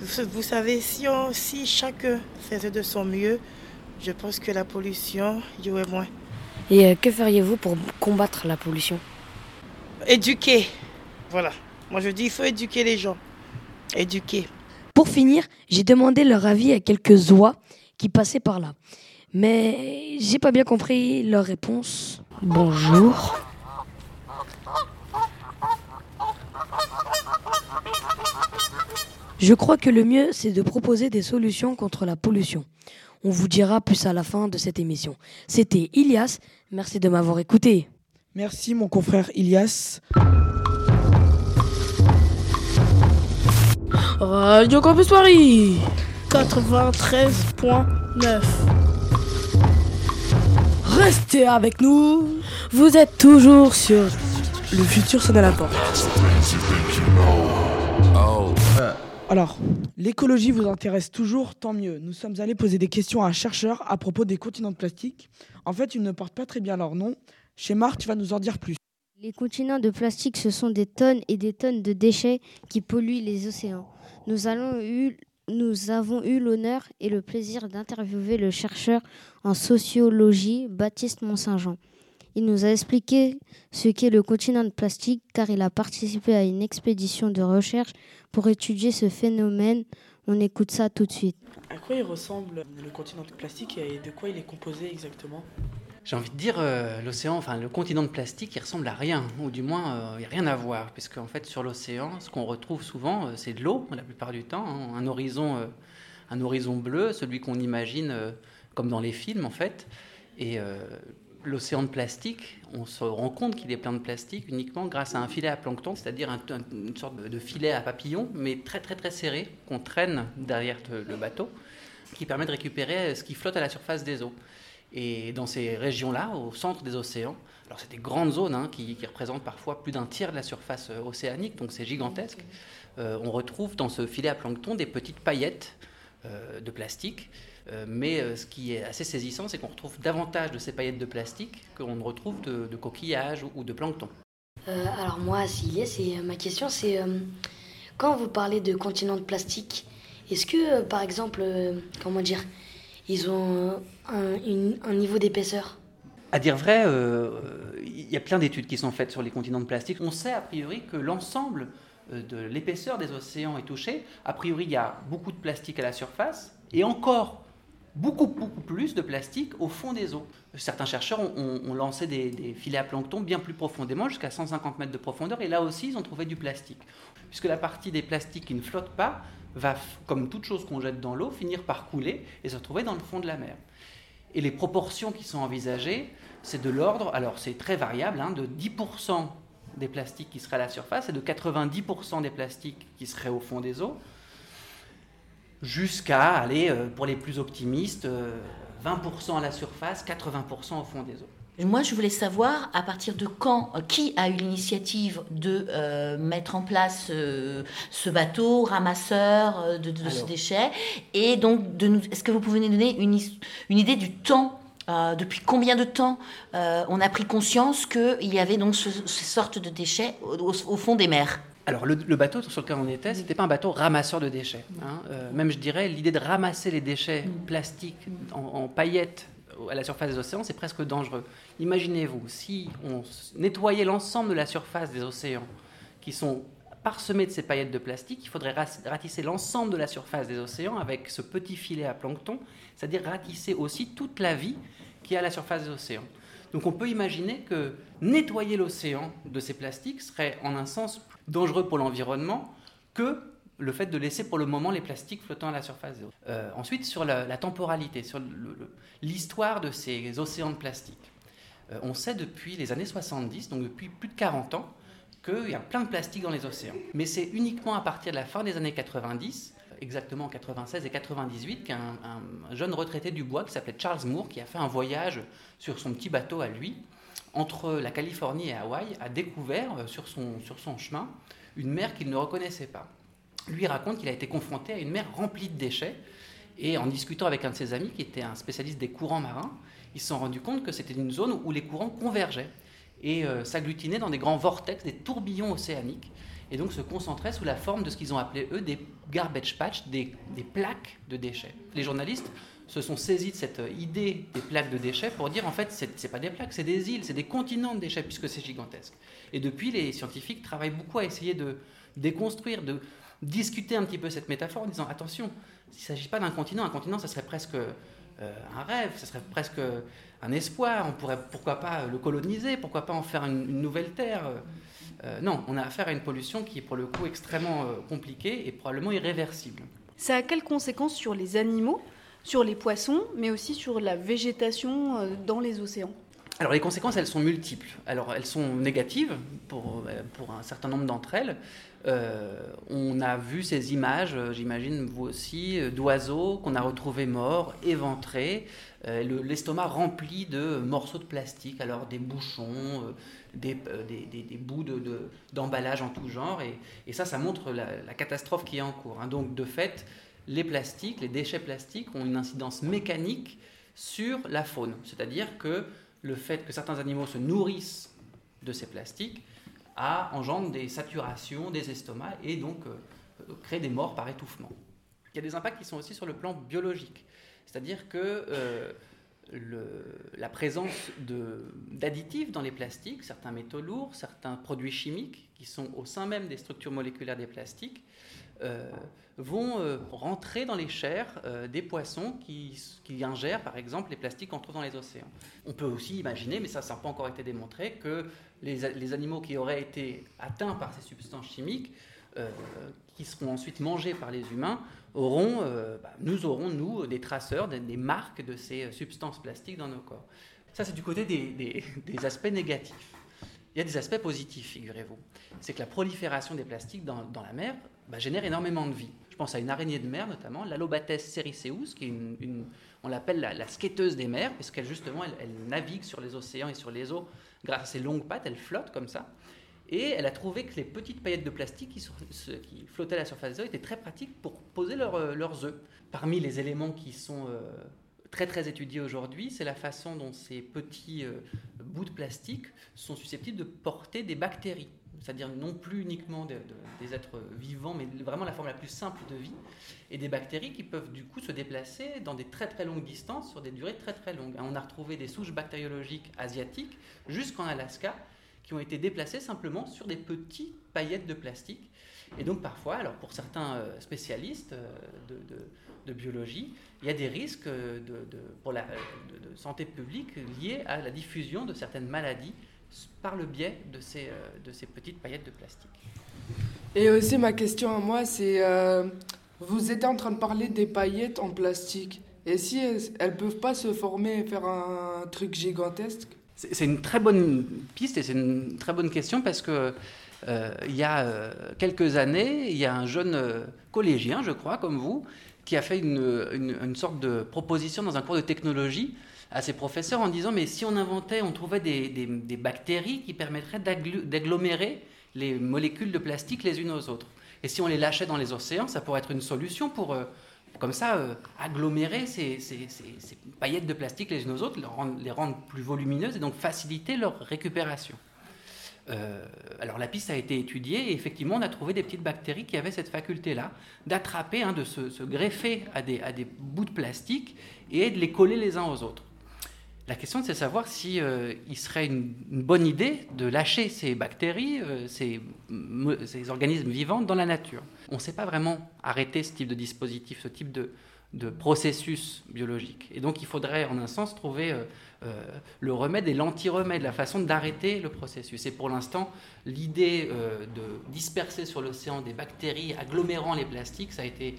Vous, vous savez, si, on, si chacun faisait de son mieux, je pense que la pollution, il y aurait moins. Et euh, que feriez-vous pour combattre la pollution? Éduquer. Voilà. Moi, je dis, il faut éduquer les gens. Éduquer. Pour finir, j'ai demandé leur avis à quelques oies qui passaient par là. Mais j'ai pas bien compris leur réponse. Bonjour. Je crois que le mieux, c'est de proposer des solutions contre la pollution. On vous dira plus à la fin de cette émission. C'était Ilias. Merci de m'avoir écouté. Merci mon confrère Ilias. Radio Campus Paris 93.9 Restez avec nous. Vous êtes toujours sur Le futur sonne à la porte. Alors, l'écologie vous intéresse toujours, tant mieux. Nous sommes allés poser des questions à un chercheur à propos des continents de plastique. En fait, ils ne portent pas très bien leur nom. Chez Marc, tu vas nous en dire plus. Les continents de plastique, ce sont des tonnes et des tonnes de déchets qui polluent les océans. Nous, nous avons eu l'honneur et le plaisir d'interviewer le chercheur en sociologie, Baptiste Mont-Saint-Jean. Il nous a expliqué ce qu'est le continent de plastique car il a participé à une expédition de recherche pour étudier ce phénomène. On écoute ça tout de suite. À quoi il ressemble le continent de plastique et de quoi il est composé exactement? J'ai envie de dire, euh, l'océan, enfin le continent de plastique, il ressemble à rien, ou du moins, euh, il n'y a rien à voir, puisque en fait sur l'océan, ce qu'on retrouve souvent, euh, c'est de l'eau, la plupart du temps, hein, un horizon, euh, un horizon bleu, celui qu'on imagine euh, comme dans les films en fait, et euh, l'océan de plastique, on se rend compte qu'il est plein de plastique uniquement grâce à un filet à plancton, c'est-à-dire un- un- une sorte de filet à papillon, mais très très très serré, qu'on traîne derrière le- bateau, qui permet de récupérer ce qui flotte à la surface des eaux. Et dans ces régions-là, au centre des océans, alors c'est des grandes zones hein, qui, qui représentent parfois plus d'un tiers de la surface euh, océanique, donc c'est gigantesque. Euh, on retrouve dans ce filet à plancton des petites paillettes euh, de plastique. Euh, mais euh, ce qui est assez saisissant, c'est qu'on retrouve davantage de ces paillettes de plastique qu'on ne retrouve de, de coquillages ou, de plancton. Euh, alors moi, s'il est, c'est ma question, c'est quand vous parlez de continents de plastique, est-ce que, par exemple, comment dire, ils ont un, une- un niveau d'épaisseur? À dire vrai, euh, il y a plein d'études qui sont faites sur les continents de plastique. On sait a priori que l'ensemble de l'épaisseur des océans est touché. A priori, il y a beaucoup de plastique à la surface et encore beaucoup, beaucoup plus de plastique au fond des eaux. Certains chercheurs ont, lancé des, filets à plancton bien plus profondément, jusqu'à 150 mètres de profondeur, et là aussi, ils ont trouvé du plastique. Puisque la partie des plastiques qui ne flottent pas va, comme toute chose qu'on jette dans l'eau, finir par couler et se retrouver dans le fond de la mer. Et les proportions qui sont envisagées, c'est de l'ordre, alors c'est très variable, hein, de 10% des plastiques qui seraient à la surface et de 90% des plastiques qui seraient au fond des eaux, jusqu'à aller, euh, pour les plus optimistes, euh, 20% à la surface, 80% au fond des eaux. Moi, je voulais savoir à partir de quand, euh, qui a eu l'initiative de euh, mettre en place euh, ce bateau ramasseur euh, de, de ce déchet, et donc de nous, est-ce que vous pouvez nous donner une, idée du temps euh, depuis combien de temps euh, on a pris conscience qu'il y avait donc ce- ces sortes de déchets au, au- au fond des mers? Alors, le, le bateau sur lequel on était, c'était pas un bateau ramasseur de déchets. hein. Euh, même, je dirais, l'idée de ramasser les déchets plastiques en, en paillettes à la surface des océans, c'est presque dangereux. Imaginez-vous, si on nettoyait l'ensemble de la surface des océans, qui sont parsemé de ces paillettes de plastique, il faudrait ratisser l'ensemble de la surface des océans avec ce petit filet à plancton, c'est-à-dire ratisser aussi toute la vie qui est à la surface des océans. Donc on peut imaginer que nettoyer l'océan de ces plastiques serait en un sens plus dangereux pour l'environnement que le fait de laisser pour le moment les plastiques flottant à la surface. Euh, ensuite, sur la, temporalité, sur l'histoire de ces océans de plastique. Euh, on sait depuis les années 70, donc depuis plus de 40 ans, qu'il y a plein de plastique dans les océans. Mais c'est uniquement à partir de la fin des années 90, exactement en 96 et 98, qu'un un jeune retraité du bois qui s'appelait Charles Moore, qui a fait un voyage sur son petit bateau à lui, entre la Californie et Hawaï, a découvert euh, sur son, chemin une mer qu'il ne reconnaissait pas. Lui raconte qu'il a été confronté à une mer remplie de déchets, et en discutant avec un de ses amis, qui était un spécialiste des courants marins, ils se sont rendus compte que c'était une zone où les courants convergeaient et euh, s'agglutinaient dans des grands vortex, des tourbillons océaniques, et donc se concentraient sous la forme de ce qu'ils ont appelé, eux, des garbage patch, des, des, plaques de déchets. Les journalistes se sont saisis de cette idée des plaques de déchets pour dire, en fait, ce n'est pas des plaques, c'est des îles, c'est des continents de déchets, puisque c'est gigantesque. Et depuis, les scientifiques travaillent beaucoup à essayer de déconstruire, de discuter un petit peu cette métaphore en disant, attention, il ne s'agit pas d'un continent, un continent, ça serait presque euh, un rêve, ce serait presque un espoir. On pourrait, pourquoi pas, le coloniser, pourquoi pas en faire une, nouvelle terre. Euh, non, on a affaire à une pollution qui est pour le coup extrêmement euh, compliquée et probablement irréversible. Ça a quelles conséquences sur les animaux, sur les poissons, mais aussi sur la végétation dans les océans alors les conséquences, elles sont multiples. Alors elles sont négatives pour, pour un certain nombre d'entre elles. Euh, on a vu ces images, euh, j'imagine vous aussi, euh, d'oiseaux qu'on a retrouvés morts, éventrés, l'estomac rempli de morceaux de plastique, alors des bouchons, des, bouts d'emballage de, en tout genre. Et, ça, ça montre la, catastrophe qui est en cours. Hein. Donc de fait, les plastiques, les déchets plastiques ont une incidence mécanique sur la faune. C'est-à-dire que le fait que certains animaux se nourrissent de ces plastiques engendre des saturations des estomacs et donc euh, euh, crée des morts par étouffement. Il y a des impacts qui sont aussi sur le plan biologique. C'est-à-dire que euh, la présence d'additifs dans les plastiques, certains métaux lourds, certains produits chimiques qui sont au sein même des structures moléculaires des plastiques, euh, vont euh, rentrer dans les chairs euh, des poissons qui, qui, ingèrent par exemple les plastiques qu'on trouve dans les océans. On peut aussi imaginer, mais ça ça n'a pas encore été démontré, que les, animaux qui auraient été atteints par ces substances chimiques, qui seront ensuite mangés par les humains, auront, bah, nous aurons, nous, des traceurs, des, marques de ces substances plastiques dans nos corps. Ça c'est du côté des, aspects négatifs. Il y a des aspects positifs, figurez-vous. C'est que la prolifération des plastiques dans la mer bah, génère énormément de vie. Je pense à une araignée de mer notamment, l'Alobates sericeus, qui est une, on l'appelle la, la, skateuse des mers, parce qu'elle justement, elle, navigue sur les océans et sur les eaux grâce à ses longues pattes, elle flotte comme ça. Et elle a trouvé que les petites paillettes de plastique qui, flottaient à la surface des eaux étaient très pratiques pour poser euh, leurs œufs. Parmi les éléments qui sont euh, très très étudiés aujourd'hui, c'est la façon dont ces petits euh, bouts de plastique sont susceptibles de porter des bactéries c'est-à-dire non plus uniquement des êtres vivants, mais vraiment la forme la plus simple de vie, et des bactéries qui peuvent du coup se déplacer dans des très très longues distances sur des durées très très longues. On a retrouvé des souches bactériologiques asiatiques jusqu'en Alaska qui ont été déplacées simplement sur des petites paillettes de plastique. Et donc parfois, alors pour certains euh, spécialistes euh, de, biologie, il y a des risques de, pour la de santé publique liés à la diffusion de certaines maladies par le biais de ces, euh, de ces petites paillettes de plastique. Et aussi ma question à moi, c'est, euh, vous étiez en train de parler des paillettes en plastique. Et si elles ne peuvent pas se former et faire un truc gigantesque? C'est une très bonne piste et c'est une très bonne question parce que euh, il y a quelques années, il y a un jeune collégien, je crois, comme vous, qui a fait une, une, une, sorte de proposition dans un cours de technologie à ses professeurs en disant mais si on inventait, on trouvait des, des, bactéries qui permettraient d'agglomérer les molécules de plastique les unes aux autres. Et si on les lâchait dans les océans, ça pourrait être une solution pour, euh, comme ça, euh, agglomérer ces, ces, ces, paillettes de plastique les unes aux autres, les rendre, les rendre, plus volumineuses et donc faciliter leur récupération. Euh, alors la piste a été étudiée et effectivement on a trouvé des petites bactéries qui avaient cette faculté-là d'attraper, hein, de se, se, greffer à des, à des bouts de plastique et de les coller les uns aux autres. La question, c'est savoir si euh, il serait une, bonne idée de lâcher ces bactéries, euh, ces, me- ces organismes vivants dans la nature. On ne sait pas vraiment arrêter ce type de dispositif, ce type de, processus biologique. Et donc, il faudrait, en un sens, trouver euh, le remède et l'anti-remède, la façon d'arrêter le processus. Et pour l'instant, l'idée de disperser sur l'océan des bactéries agglomérant les plastiques, ça a été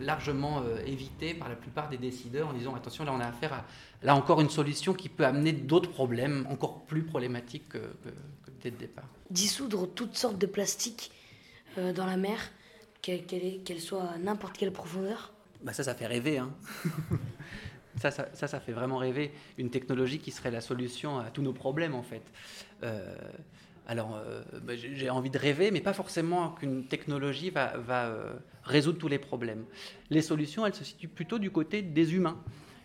largement euh, évité par la plupart des décideurs en disant attention là on a affaire à là encore une solution qui peut amener d'autres problèmes encore plus problématiques que, que- que dès le départ. dissoudre toutes sortes de plastiques euh, dans la mer, qu'elle qu'elle soit à n'importe quelle profondeur. Bah ça ça fait rêver hein. ça, ça, ça ça fait vraiment rêver une technologie qui serait la solution à tous nos problèmes en fait. Euh, alors euh, bah, j'ai envie de rêver mais pas forcément qu'une technologie va, euh, résoudre tous les problèmes. Les solutions elles se situent plutôt du côté des humains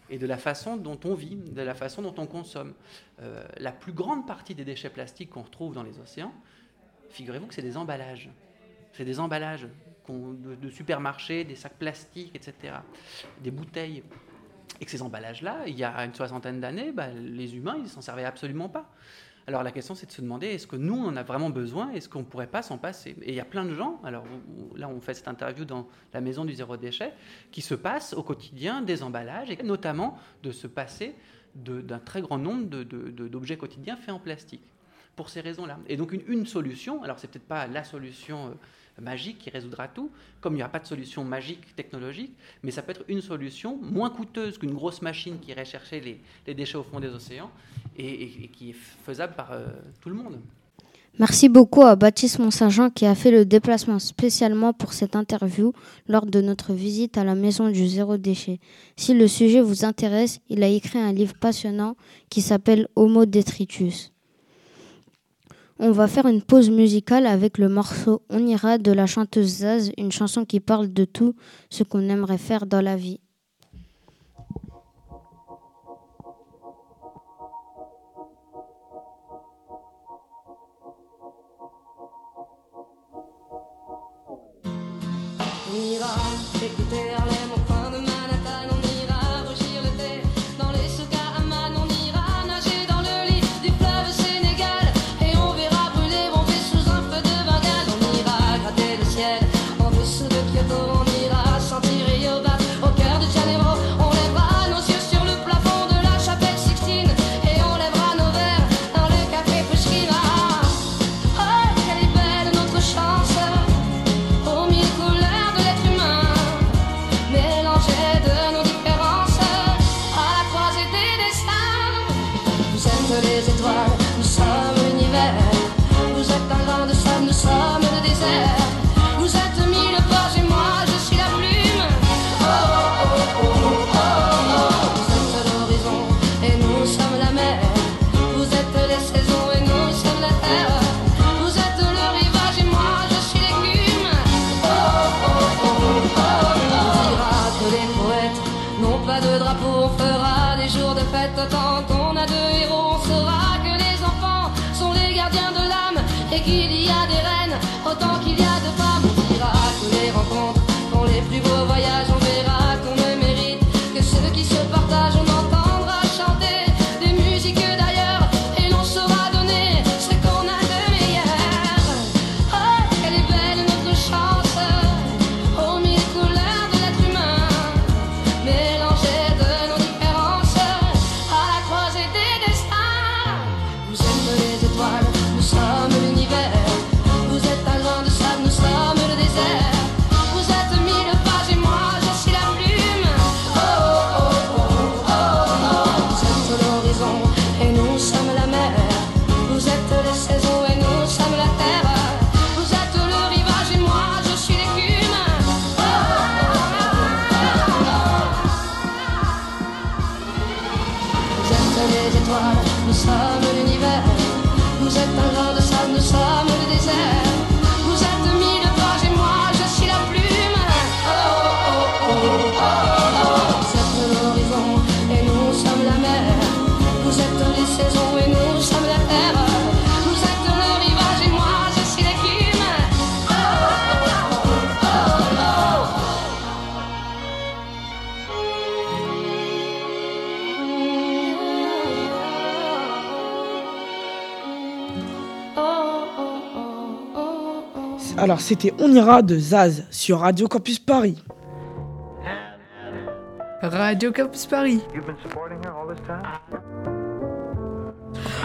et de la façon dont on vit, de la façon dont on consomme. Euh, la plus grande partie des déchets plastiques qu'on retrouve dans les océans, figurez-vous que c'est des emballages. C'est des emballages de, supermarchés, des sacs plastiques, etc., des bouteilles. Et que ces emballages-là, il y a une soixantaine d'années, bah, les humains, ils s'en servaient absolument pas. Alors la question, c'est de se demander, est-ce que nous, on en a vraiment besoin? Est-ce qu'on ne pourrait pas s'en passer? Et il y a plein de gens, alors là, on fait cette interview dans la maison du zéro déchet, qui se passent au quotidien des emballages, et notamment de se passer d'un très grand nombre d'objets quotidiens faits en plastique. Pour ces raisons-là. Et donc une, une solution, alors c'est peut-être pas la solution euh, magique qui résoudra tout, comme il n'y aura pas de solution magique technologique, mais ça peut être une solution moins coûteuse qu'une grosse machine qui irait chercher les, déchets au fond des océans et qui est faisable par euh, tout le monde. Merci beaucoup à Baptiste Mont-Saint-Jean qui a fait le déplacement spécialement pour cette interview lors de notre visite à la maison du zéro déchet. Si le sujet vous intéresse, il a écrit un livre passionnant qui s'appelle Homo detritus. On va faire une pause musicale avec le morceau On ira de la chanteuse Zaz, une chanson qui parle de tout ce qu'on aimerait faire dans la vie. On ira de Zaz sur Radio Campus Paris. Radio Campus Paris.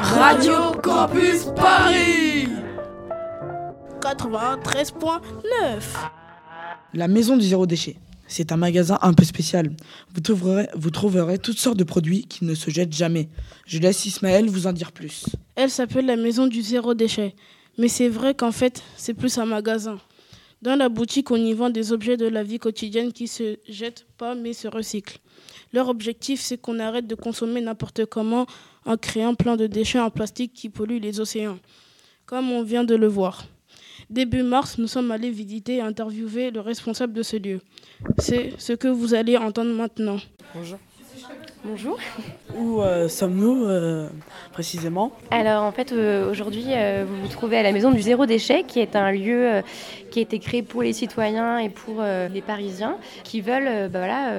Radio Campus Paris 93.9 La maison du zéro déchet. C'est un magasin un peu spécial. Vous trouverez, vous trouverez toutes sortes de produits qui ne se jettent jamais. Je laisse Ismaël vous en dire plus. Elle s'appelle la maison du zéro déchet. Mais c'est vrai qu'en fait, c'est plus un magasin. Dans la boutique, on y vend des objets de la vie quotidienne qui se jettent pas mais se recyclent. Leur objectif, c'est qu'on arrête de consommer n'importe comment en créant plein de déchets en plastique qui polluent les océans, comme on vient de le voir. Début mars, nous sommes allés visiter et interviewer le responsable de ce lieu. C'est ce que vous allez entendre maintenant. Bonjour. Bonjour. Où euh, sommes-nous euh, précisément? Alors en fait euh, aujourd'hui vous vous trouvez à la maison du zéro déchet qui est un lieu qui a été créé pour les citoyens et pour les Parisiens qui veulent bah, voilà,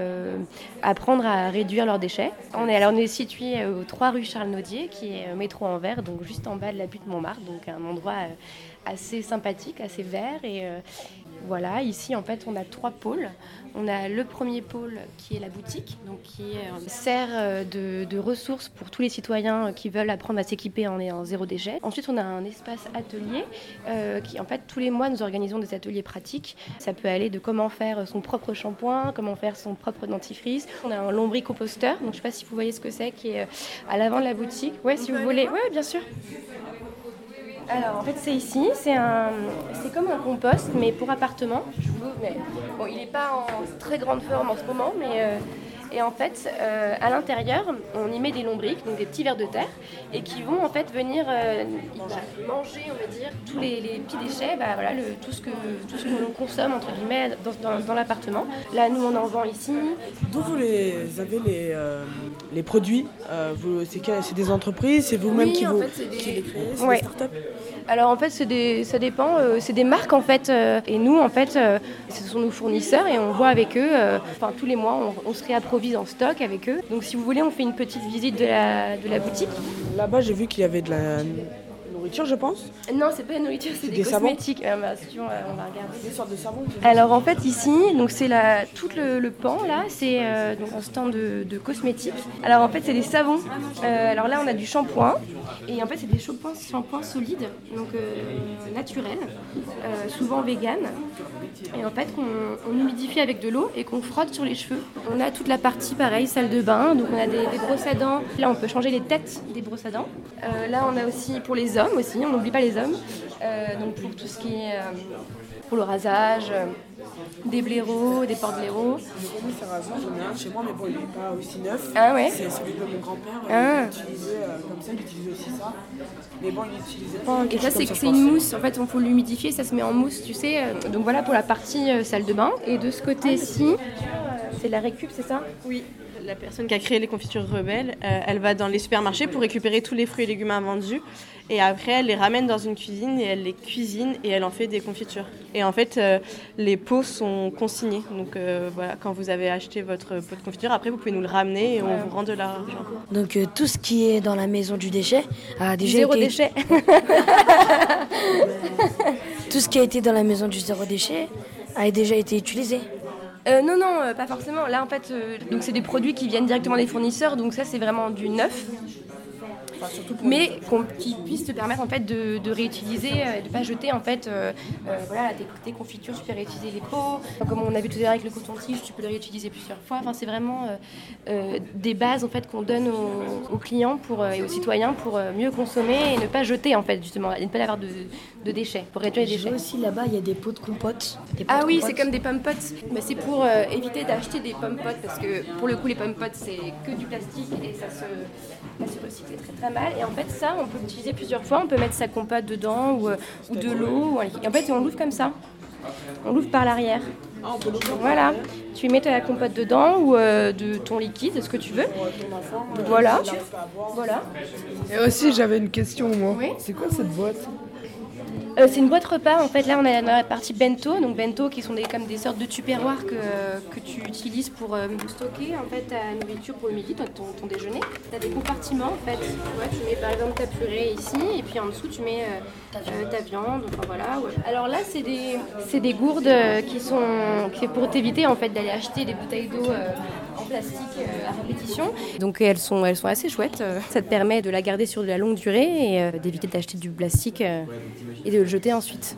apprendre à réduire leurs déchets. On est, alors, on est situé aux 3 rue Charles Naudier qui est métro en vert donc juste en bas de la butte Montmartre donc un endroit assez sympathique, assez vert et voilà, ici en fait on a trois pôles. On a le premier pôle qui est la boutique, donc qui euh, sert euh, de, de ressources pour tous les citoyens euh, qui veulent apprendre à s'équiper en, en zéro déchet. Ensuite on a un espace atelier euh, qui en fait tous les mois nous organisons des ateliers pratiques. Ça peut aller de comment faire son propre shampoing, comment faire son propre dentifrice. On a un lombricomposteur, donc je sais pas si vous voyez ce que c'est, qui est à l'avant de la boutique. Ouais, si vous voulez. Ouais, bien sûr. Alors en fait c'est ici, c'est comme un compost mais pour appartement. Bon, il n'est pas en très grande forme en ce moment, mais euh, et en fait euh, à l'intérieur on y met des lombrics, donc des petits vers de terre, et qui vont en fait venir euh, manger, on va dire, tous les, les petits déchets, bah, voilà, le- tout ce que tout ce que l'on consomme entre guillemets dans, dans- dans l'appartement. Là nous on en vend ici. D'où vous les avez les, euh, les produits C'est des entreprises C'est vous-même Oui, qui, en vous, fait, qui les créez Ouais. des startups? Alors en fait, ça dépend. euh, c'est des marques en fait, euh, et nous en fait, euh, ce sont nos fournisseurs et on voit avec eux. Enfin tous les mois, on, se réapprovise en stock avec eux. Donc si vous voulez, on fait une petite visite de la boutique. Là-bas, j'ai vu qu'il y avait de la nourriture, je pense. Non, c'est pas une nourriture, c'est des, cosmétiques. Ah, bah, si tu veux, on va on va regarder. Des sortes de savons Alors en fait ici, donc c'est la tout le, le pan là, c'est euh, donc un stand de, de cosmétiques. Alors en fait c'est des savons. Euh, alors là on a du shampoing et en fait c'est des shampoings, shampoings solides, donc euh, naturels, euh, souvent vegan. Et en fait on humidifie avec de l'eau et qu'on frotte sur les cheveux. On a toute la partie pareil, salle de bain, donc on a des, des brosses à dents. Là on peut changer les têtes des brosses à dents. Euh, là on a aussi pour les hommes aussi, on n'oublie pas les hommes. Euh, donc pour tout ce qui est euh, pour le rasage, euh, des blaireaux, des porte-blaireaux. J'ai connu faire rasage, j'en ai un chez moi, mais bon, il n'est pas aussi neuf. Ah ouais C'est celui de mon grand-père. Ah. Il l'utilisait euh, comme ça, il utilisait aussi ça. Mais bon, il utilisait. Et ça, c'est comme c'est une mousse. En fait, on peut l'humidifier, ça se met en mousse, tu sais. Donc voilà pour la partie euh, salle de bain. Et de ce côté-ci, euh, c'est la récup, c'est ça? Oui. La personne qui a créé les confitures rebelles, euh, elle va dans les supermarchés pour récupérer tous les fruits et légumes invendus. Et après, elle les ramène dans une cuisine et elle les cuisine et elle en fait des confitures. Et en fait, euh, les pots sont consignés. Donc euh, voilà, quand vous avez acheté votre pot de confiture, après, vous pouvez nous le ramener et on vous rend de l'argent. Donc euh, tout ce qui est dans la maison du déchet a déjà Zéro été... déchet. tout ce qui a été dans la maison du zéro déchet a déjà été utilisé. Euh, non, non, euh, pas forcément. Là, en fait, euh, donc c'est des produits qui viennent directement des fournisseurs, donc ça, c'est vraiment du neuf. Mais qu'on- qui puisse te permettre en fait de, de réutiliser, euh, de pas jeter en fait, euh, euh, voilà, tes, tes confitures, tu peux réutiliser les pots. Comme on a vu tout à l'heure avec le coton-tige, tu peux le réutiliser plusieurs fois. Enfin, c'est vraiment euh, euh, des bases en fait qu'on donne aux, aux clients pour, et aux citoyens pour mieux consommer et ne pas jeter en fait justement, et ne pas avoir de, de déchets, pour réduire les déchets. aussi là-bas, il y a des pots de compote. Des Ah de oui, compote. c'est comme des pommes potes. Mais c'est pour euh, éviter d'acheter des pommes potes parce que pour le coup, les pommes potes c'est que du plastique et ça se, ça se recycle très très mal. Et en fait, ça, on peut l'utiliser plusieurs fois. On peut mettre sa compote dedans ou, euh, ou de l'eau. ou un liquide. Et en fait, on l'ouvre comme ça. On l'ouvre par l'arrière. Voilà, tu mets ta compote dedans ou euh, de ton liquide, ce que tu veux. Voilà, voilà. Et aussi, j'avais une question, moi. Oui C'est quoi cette boîte? Euh, c'est une boîte repas. En fait, là, on dans la partie bento. Donc bento, qui sont des, comme des sortes de tupperwares que, que tu utilises pour euh, stocker en fait ta nourriture pour le midi, ton, ton, déjeuner. Tu as des compartiments en fait. Tu, vois, tu mets par exemple ta purée ici, et puis en dessous tu mets euh, euh, ta viande. Enfin, voilà. ouais. Alors là, c'est des, c'est des gourdes euh, qui sont qui pour t'éviter en fait d'aller acheter des bouteilles d'eau euh, en plastique euh, à répétition. Donc elles sont, elles sont assez chouettes. Ça te permet de la garder sur de la longue durée et euh, d'éviter d'acheter du plastique euh, et de le jeter ensuite.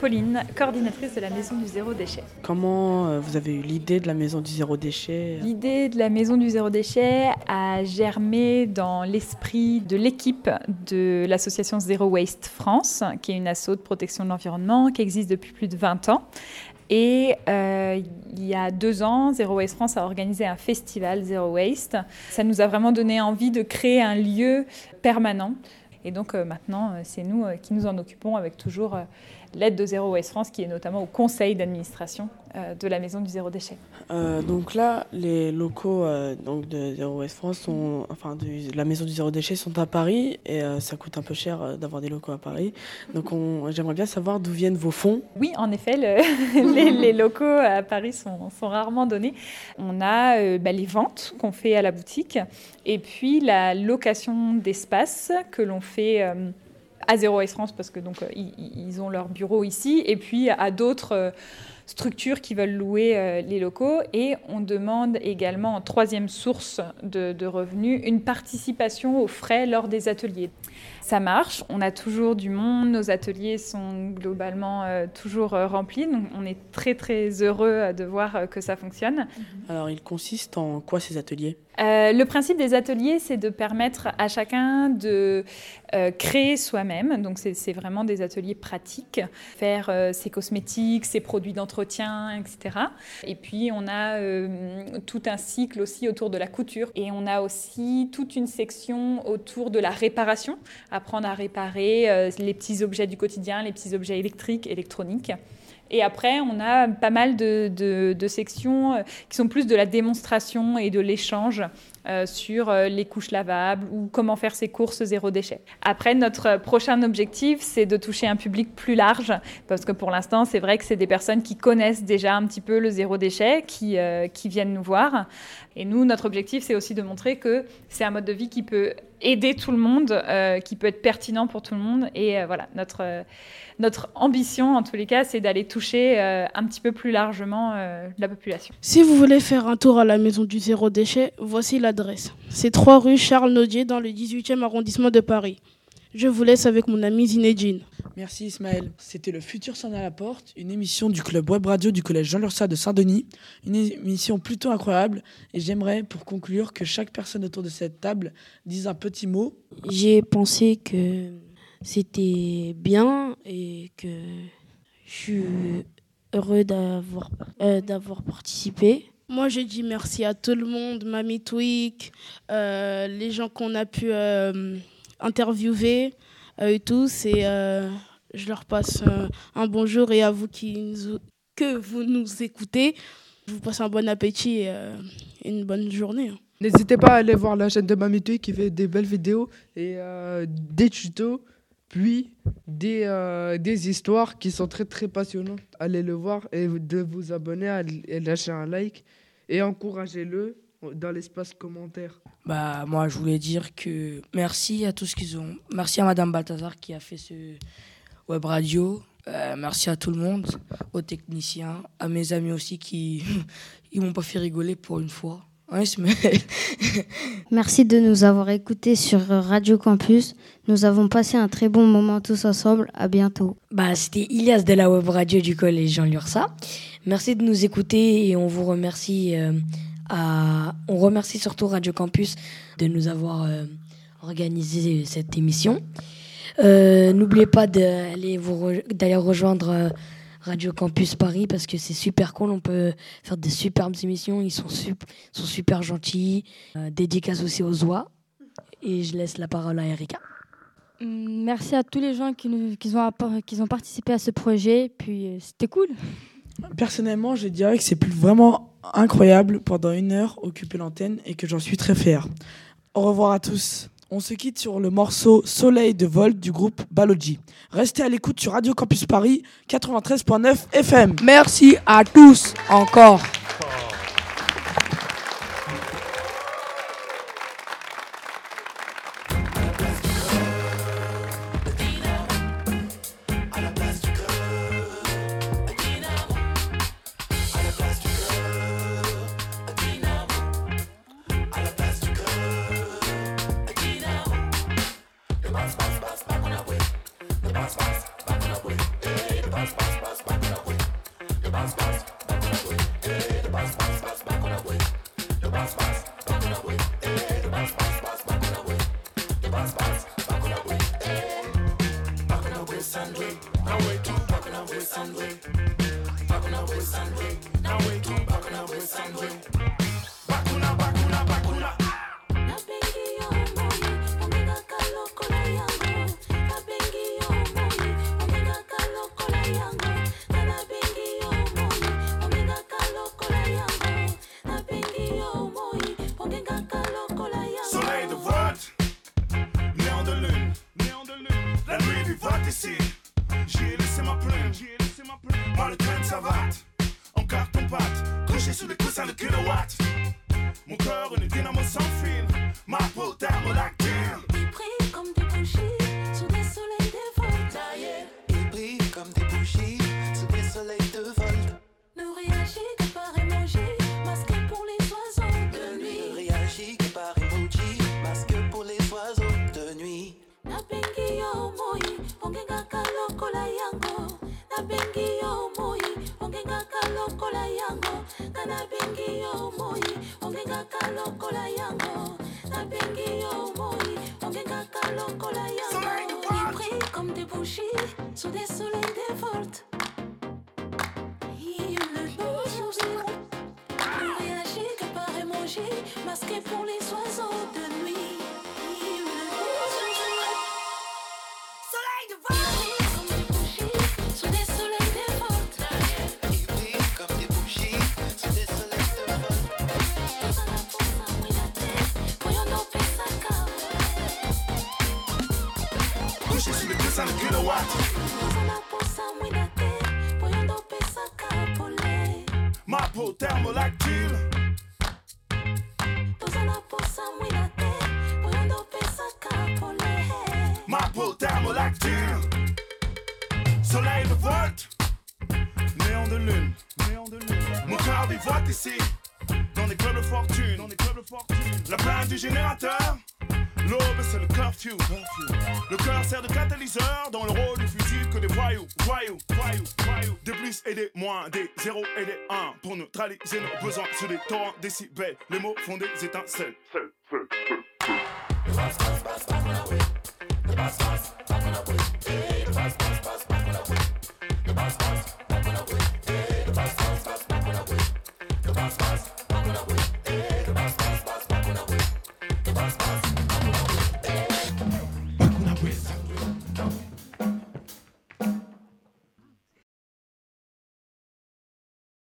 Pauline, coordinatrice de la Maison du Zéro Déchet. Comment vous avez eu l'idée de la maison du zéro déchet? L'idée de la Maison du Zéro Déchet a germé dans l'esprit de l'équipe de l'association Zero Waste France, qui est une asso de protection de l'environnement qui existe depuis plus de 20 ans. Et euh, il y a deux ans, Zero Waste France a organisé un festival Zero Waste. Ça nous a vraiment donné envie de créer un lieu permanent. Et donc euh, maintenant, euh, c'est nous qui nous en occupons avec toujours l'aide de Zero Waste France, qui est notamment au conseil d'administration euh, de la Maison du Zéro Déchet. Euh, donc là, les locaux euh, donc de Zero Waste France, sont, enfin de la maison du zéro déchet, sont à Paris et euh, ça coûte un peu cher d'avoir des locaux à Paris. Donc on- j'aimerais bien savoir d'où viennent vos fonds. Oui, en effet, le- les, les locaux à Paris sont, sont rarement donnés. On a bah, les ventes qu'on fait à la boutique et puis la location d'espace que l'on fait à Zero Waste France parce que donc euh, ils, ont leur bureau ici et puis à d'autres euh, structures qui veulent louer euh, les locaux et on demande également en troisième source de revenus une participation aux frais lors des ateliers. Ça marche, on a toujours du monde, nos ateliers sont globalement euh, toujours euh, remplis, donc on est très très heureux euh, de voir que ça fonctionne. Alors il consiste en quoi ces ateliers? Euh, le principe des ateliers, c'est de permettre à chacun de euh, créer soi-même. Donc, c'est vraiment des ateliers pratiques, faire euh, ses cosmétiques, ses produits d'entretien, etc. Et puis, on a tout un cycle aussi autour de la couture. Et on a aussi toute une section autour de la réparation, apprendre à réparer euh, les petits objets du quotidien, les petits objets électriques, électroniques. Et après, on a pas mal de, de- sections euh, qui sont plus de la démonstration et de l'échange euh, sur les couches lavables ou comment faire ses courses zéro déchet. Après, notre prochain objectif, c'est de toucher un public plus large, parce que pour l'instant, c'est vrai que c'est des personnes qui connaissent déjà un petit peu le zéro déchet, qui, qui viennent nous voir. Et nous, notre objectif, c'est aussi de montrer que c'est un mode de vie qui peut aider tout le monde, euh, qui peut être pertinent pour tout le monde. Et euh, voilà, notre, euh, notre ambition, en tous les cas, c'est d'aller toucher un petit peu plus largement la population. Si vous voulez faire un tour à la maison du zéro déchet, voici l'adresse. C'est 3 rue Charles Nodier dans le 18e arrondissement de Paris. Je vous laisse avec mon ami Zinedine. Merci Ismaël. C'était le Futur sonne à la porte, une émission du club web radio du collège Jean Lursa de Saint-Denis. Une émission plutôt incroyable. Et j'aimerais, pour conclure, que chaque personne autour de cette table dise un petit mot. J'ai pensé que c'était bien et que je suis heureux d'avoir euh, d'avoir participé. Moi, je dis merci à tout le monde, Mamie Tweak, euh, les gens qu'on a pu euh, interviewer euh, et euh, je leur passe euh, un bonjour et à vous qui nous- que vous nous écoutez. Je vous passe un bon appétit et une bonne journée. hein. N'hésitez pas à aller voir la chaîne de Mamitui qui fait des belles vidéos et des tutos, puis des, des histoires qui sont très très passionnantes. Allez le voir et de vous abonner et lâcher un like et encouragez-le dans l'espace commentaire. Bah moi je voulais dire que merci à tous qu'ils ont. Merci à Madame Balthazar qui a fait ce web radio. Euh, merci à tout le monde, aux techniciens, à mes amis aussi qui ils m'ont pas fait rigoler pour une fois. Hein, Merci de nous avoir écoutés sur Radio Campus. Nous avons passé un très bon moment tous ensemble. À bientôt. Bah, c'était Ilias de la web radio du collège Jean Lursa. Merci de nous écouter et on vous remercie. euh, On remercie surtout Radio Campus de nous avoir euh, organisé cette émission. Euh, N'oubliez pas d'aller rejoindre euh, Radio Campus Paris parce que c'est super cool. On peut faire des superbes émissions. Ils sont, sup- sont super gentils. Dédicace aussi aux oies. Et je laisse la parole à Erika. Merci à tous les gens qui, ont, qui ont participé à ce projet. Puis c'était cool. Personnellement, je dirais que c'est plus vraiment incroyable pendant une heure occuper l'antenne et que j'en suis très fier. Au revoir à tous. On se quitte sur le morceau Soleil de Volt du groupe Balogi. Restez à l'écoute sur Radio Campus Paris 93.9 FM. Merci à tous encore. Yango. Nabengi yo moi, ongenga kalokola yango. Nabengi yo moi, ongenga kalokola yango. Nabengi yo moi, ongenga kalokola yango. Il brille comme des bougies sous des soleils le que par émoji, masqué pour les peau thermolactile. Ma peau thermolactile. Soleil de vote. Néant de lune. Mon corps vivote ici. Dans des clubs de fortune. La plainte du générateur. L'aube, c'est le curfew. Le cœur sert de catalyseur dans le rôle du fusil que des voyous, voyous, voyous, voyous. Des plus et des moins, des zéros et des 1 pour neutraliser nos besoins sur des torrents décibels. Les mots font des étincelles.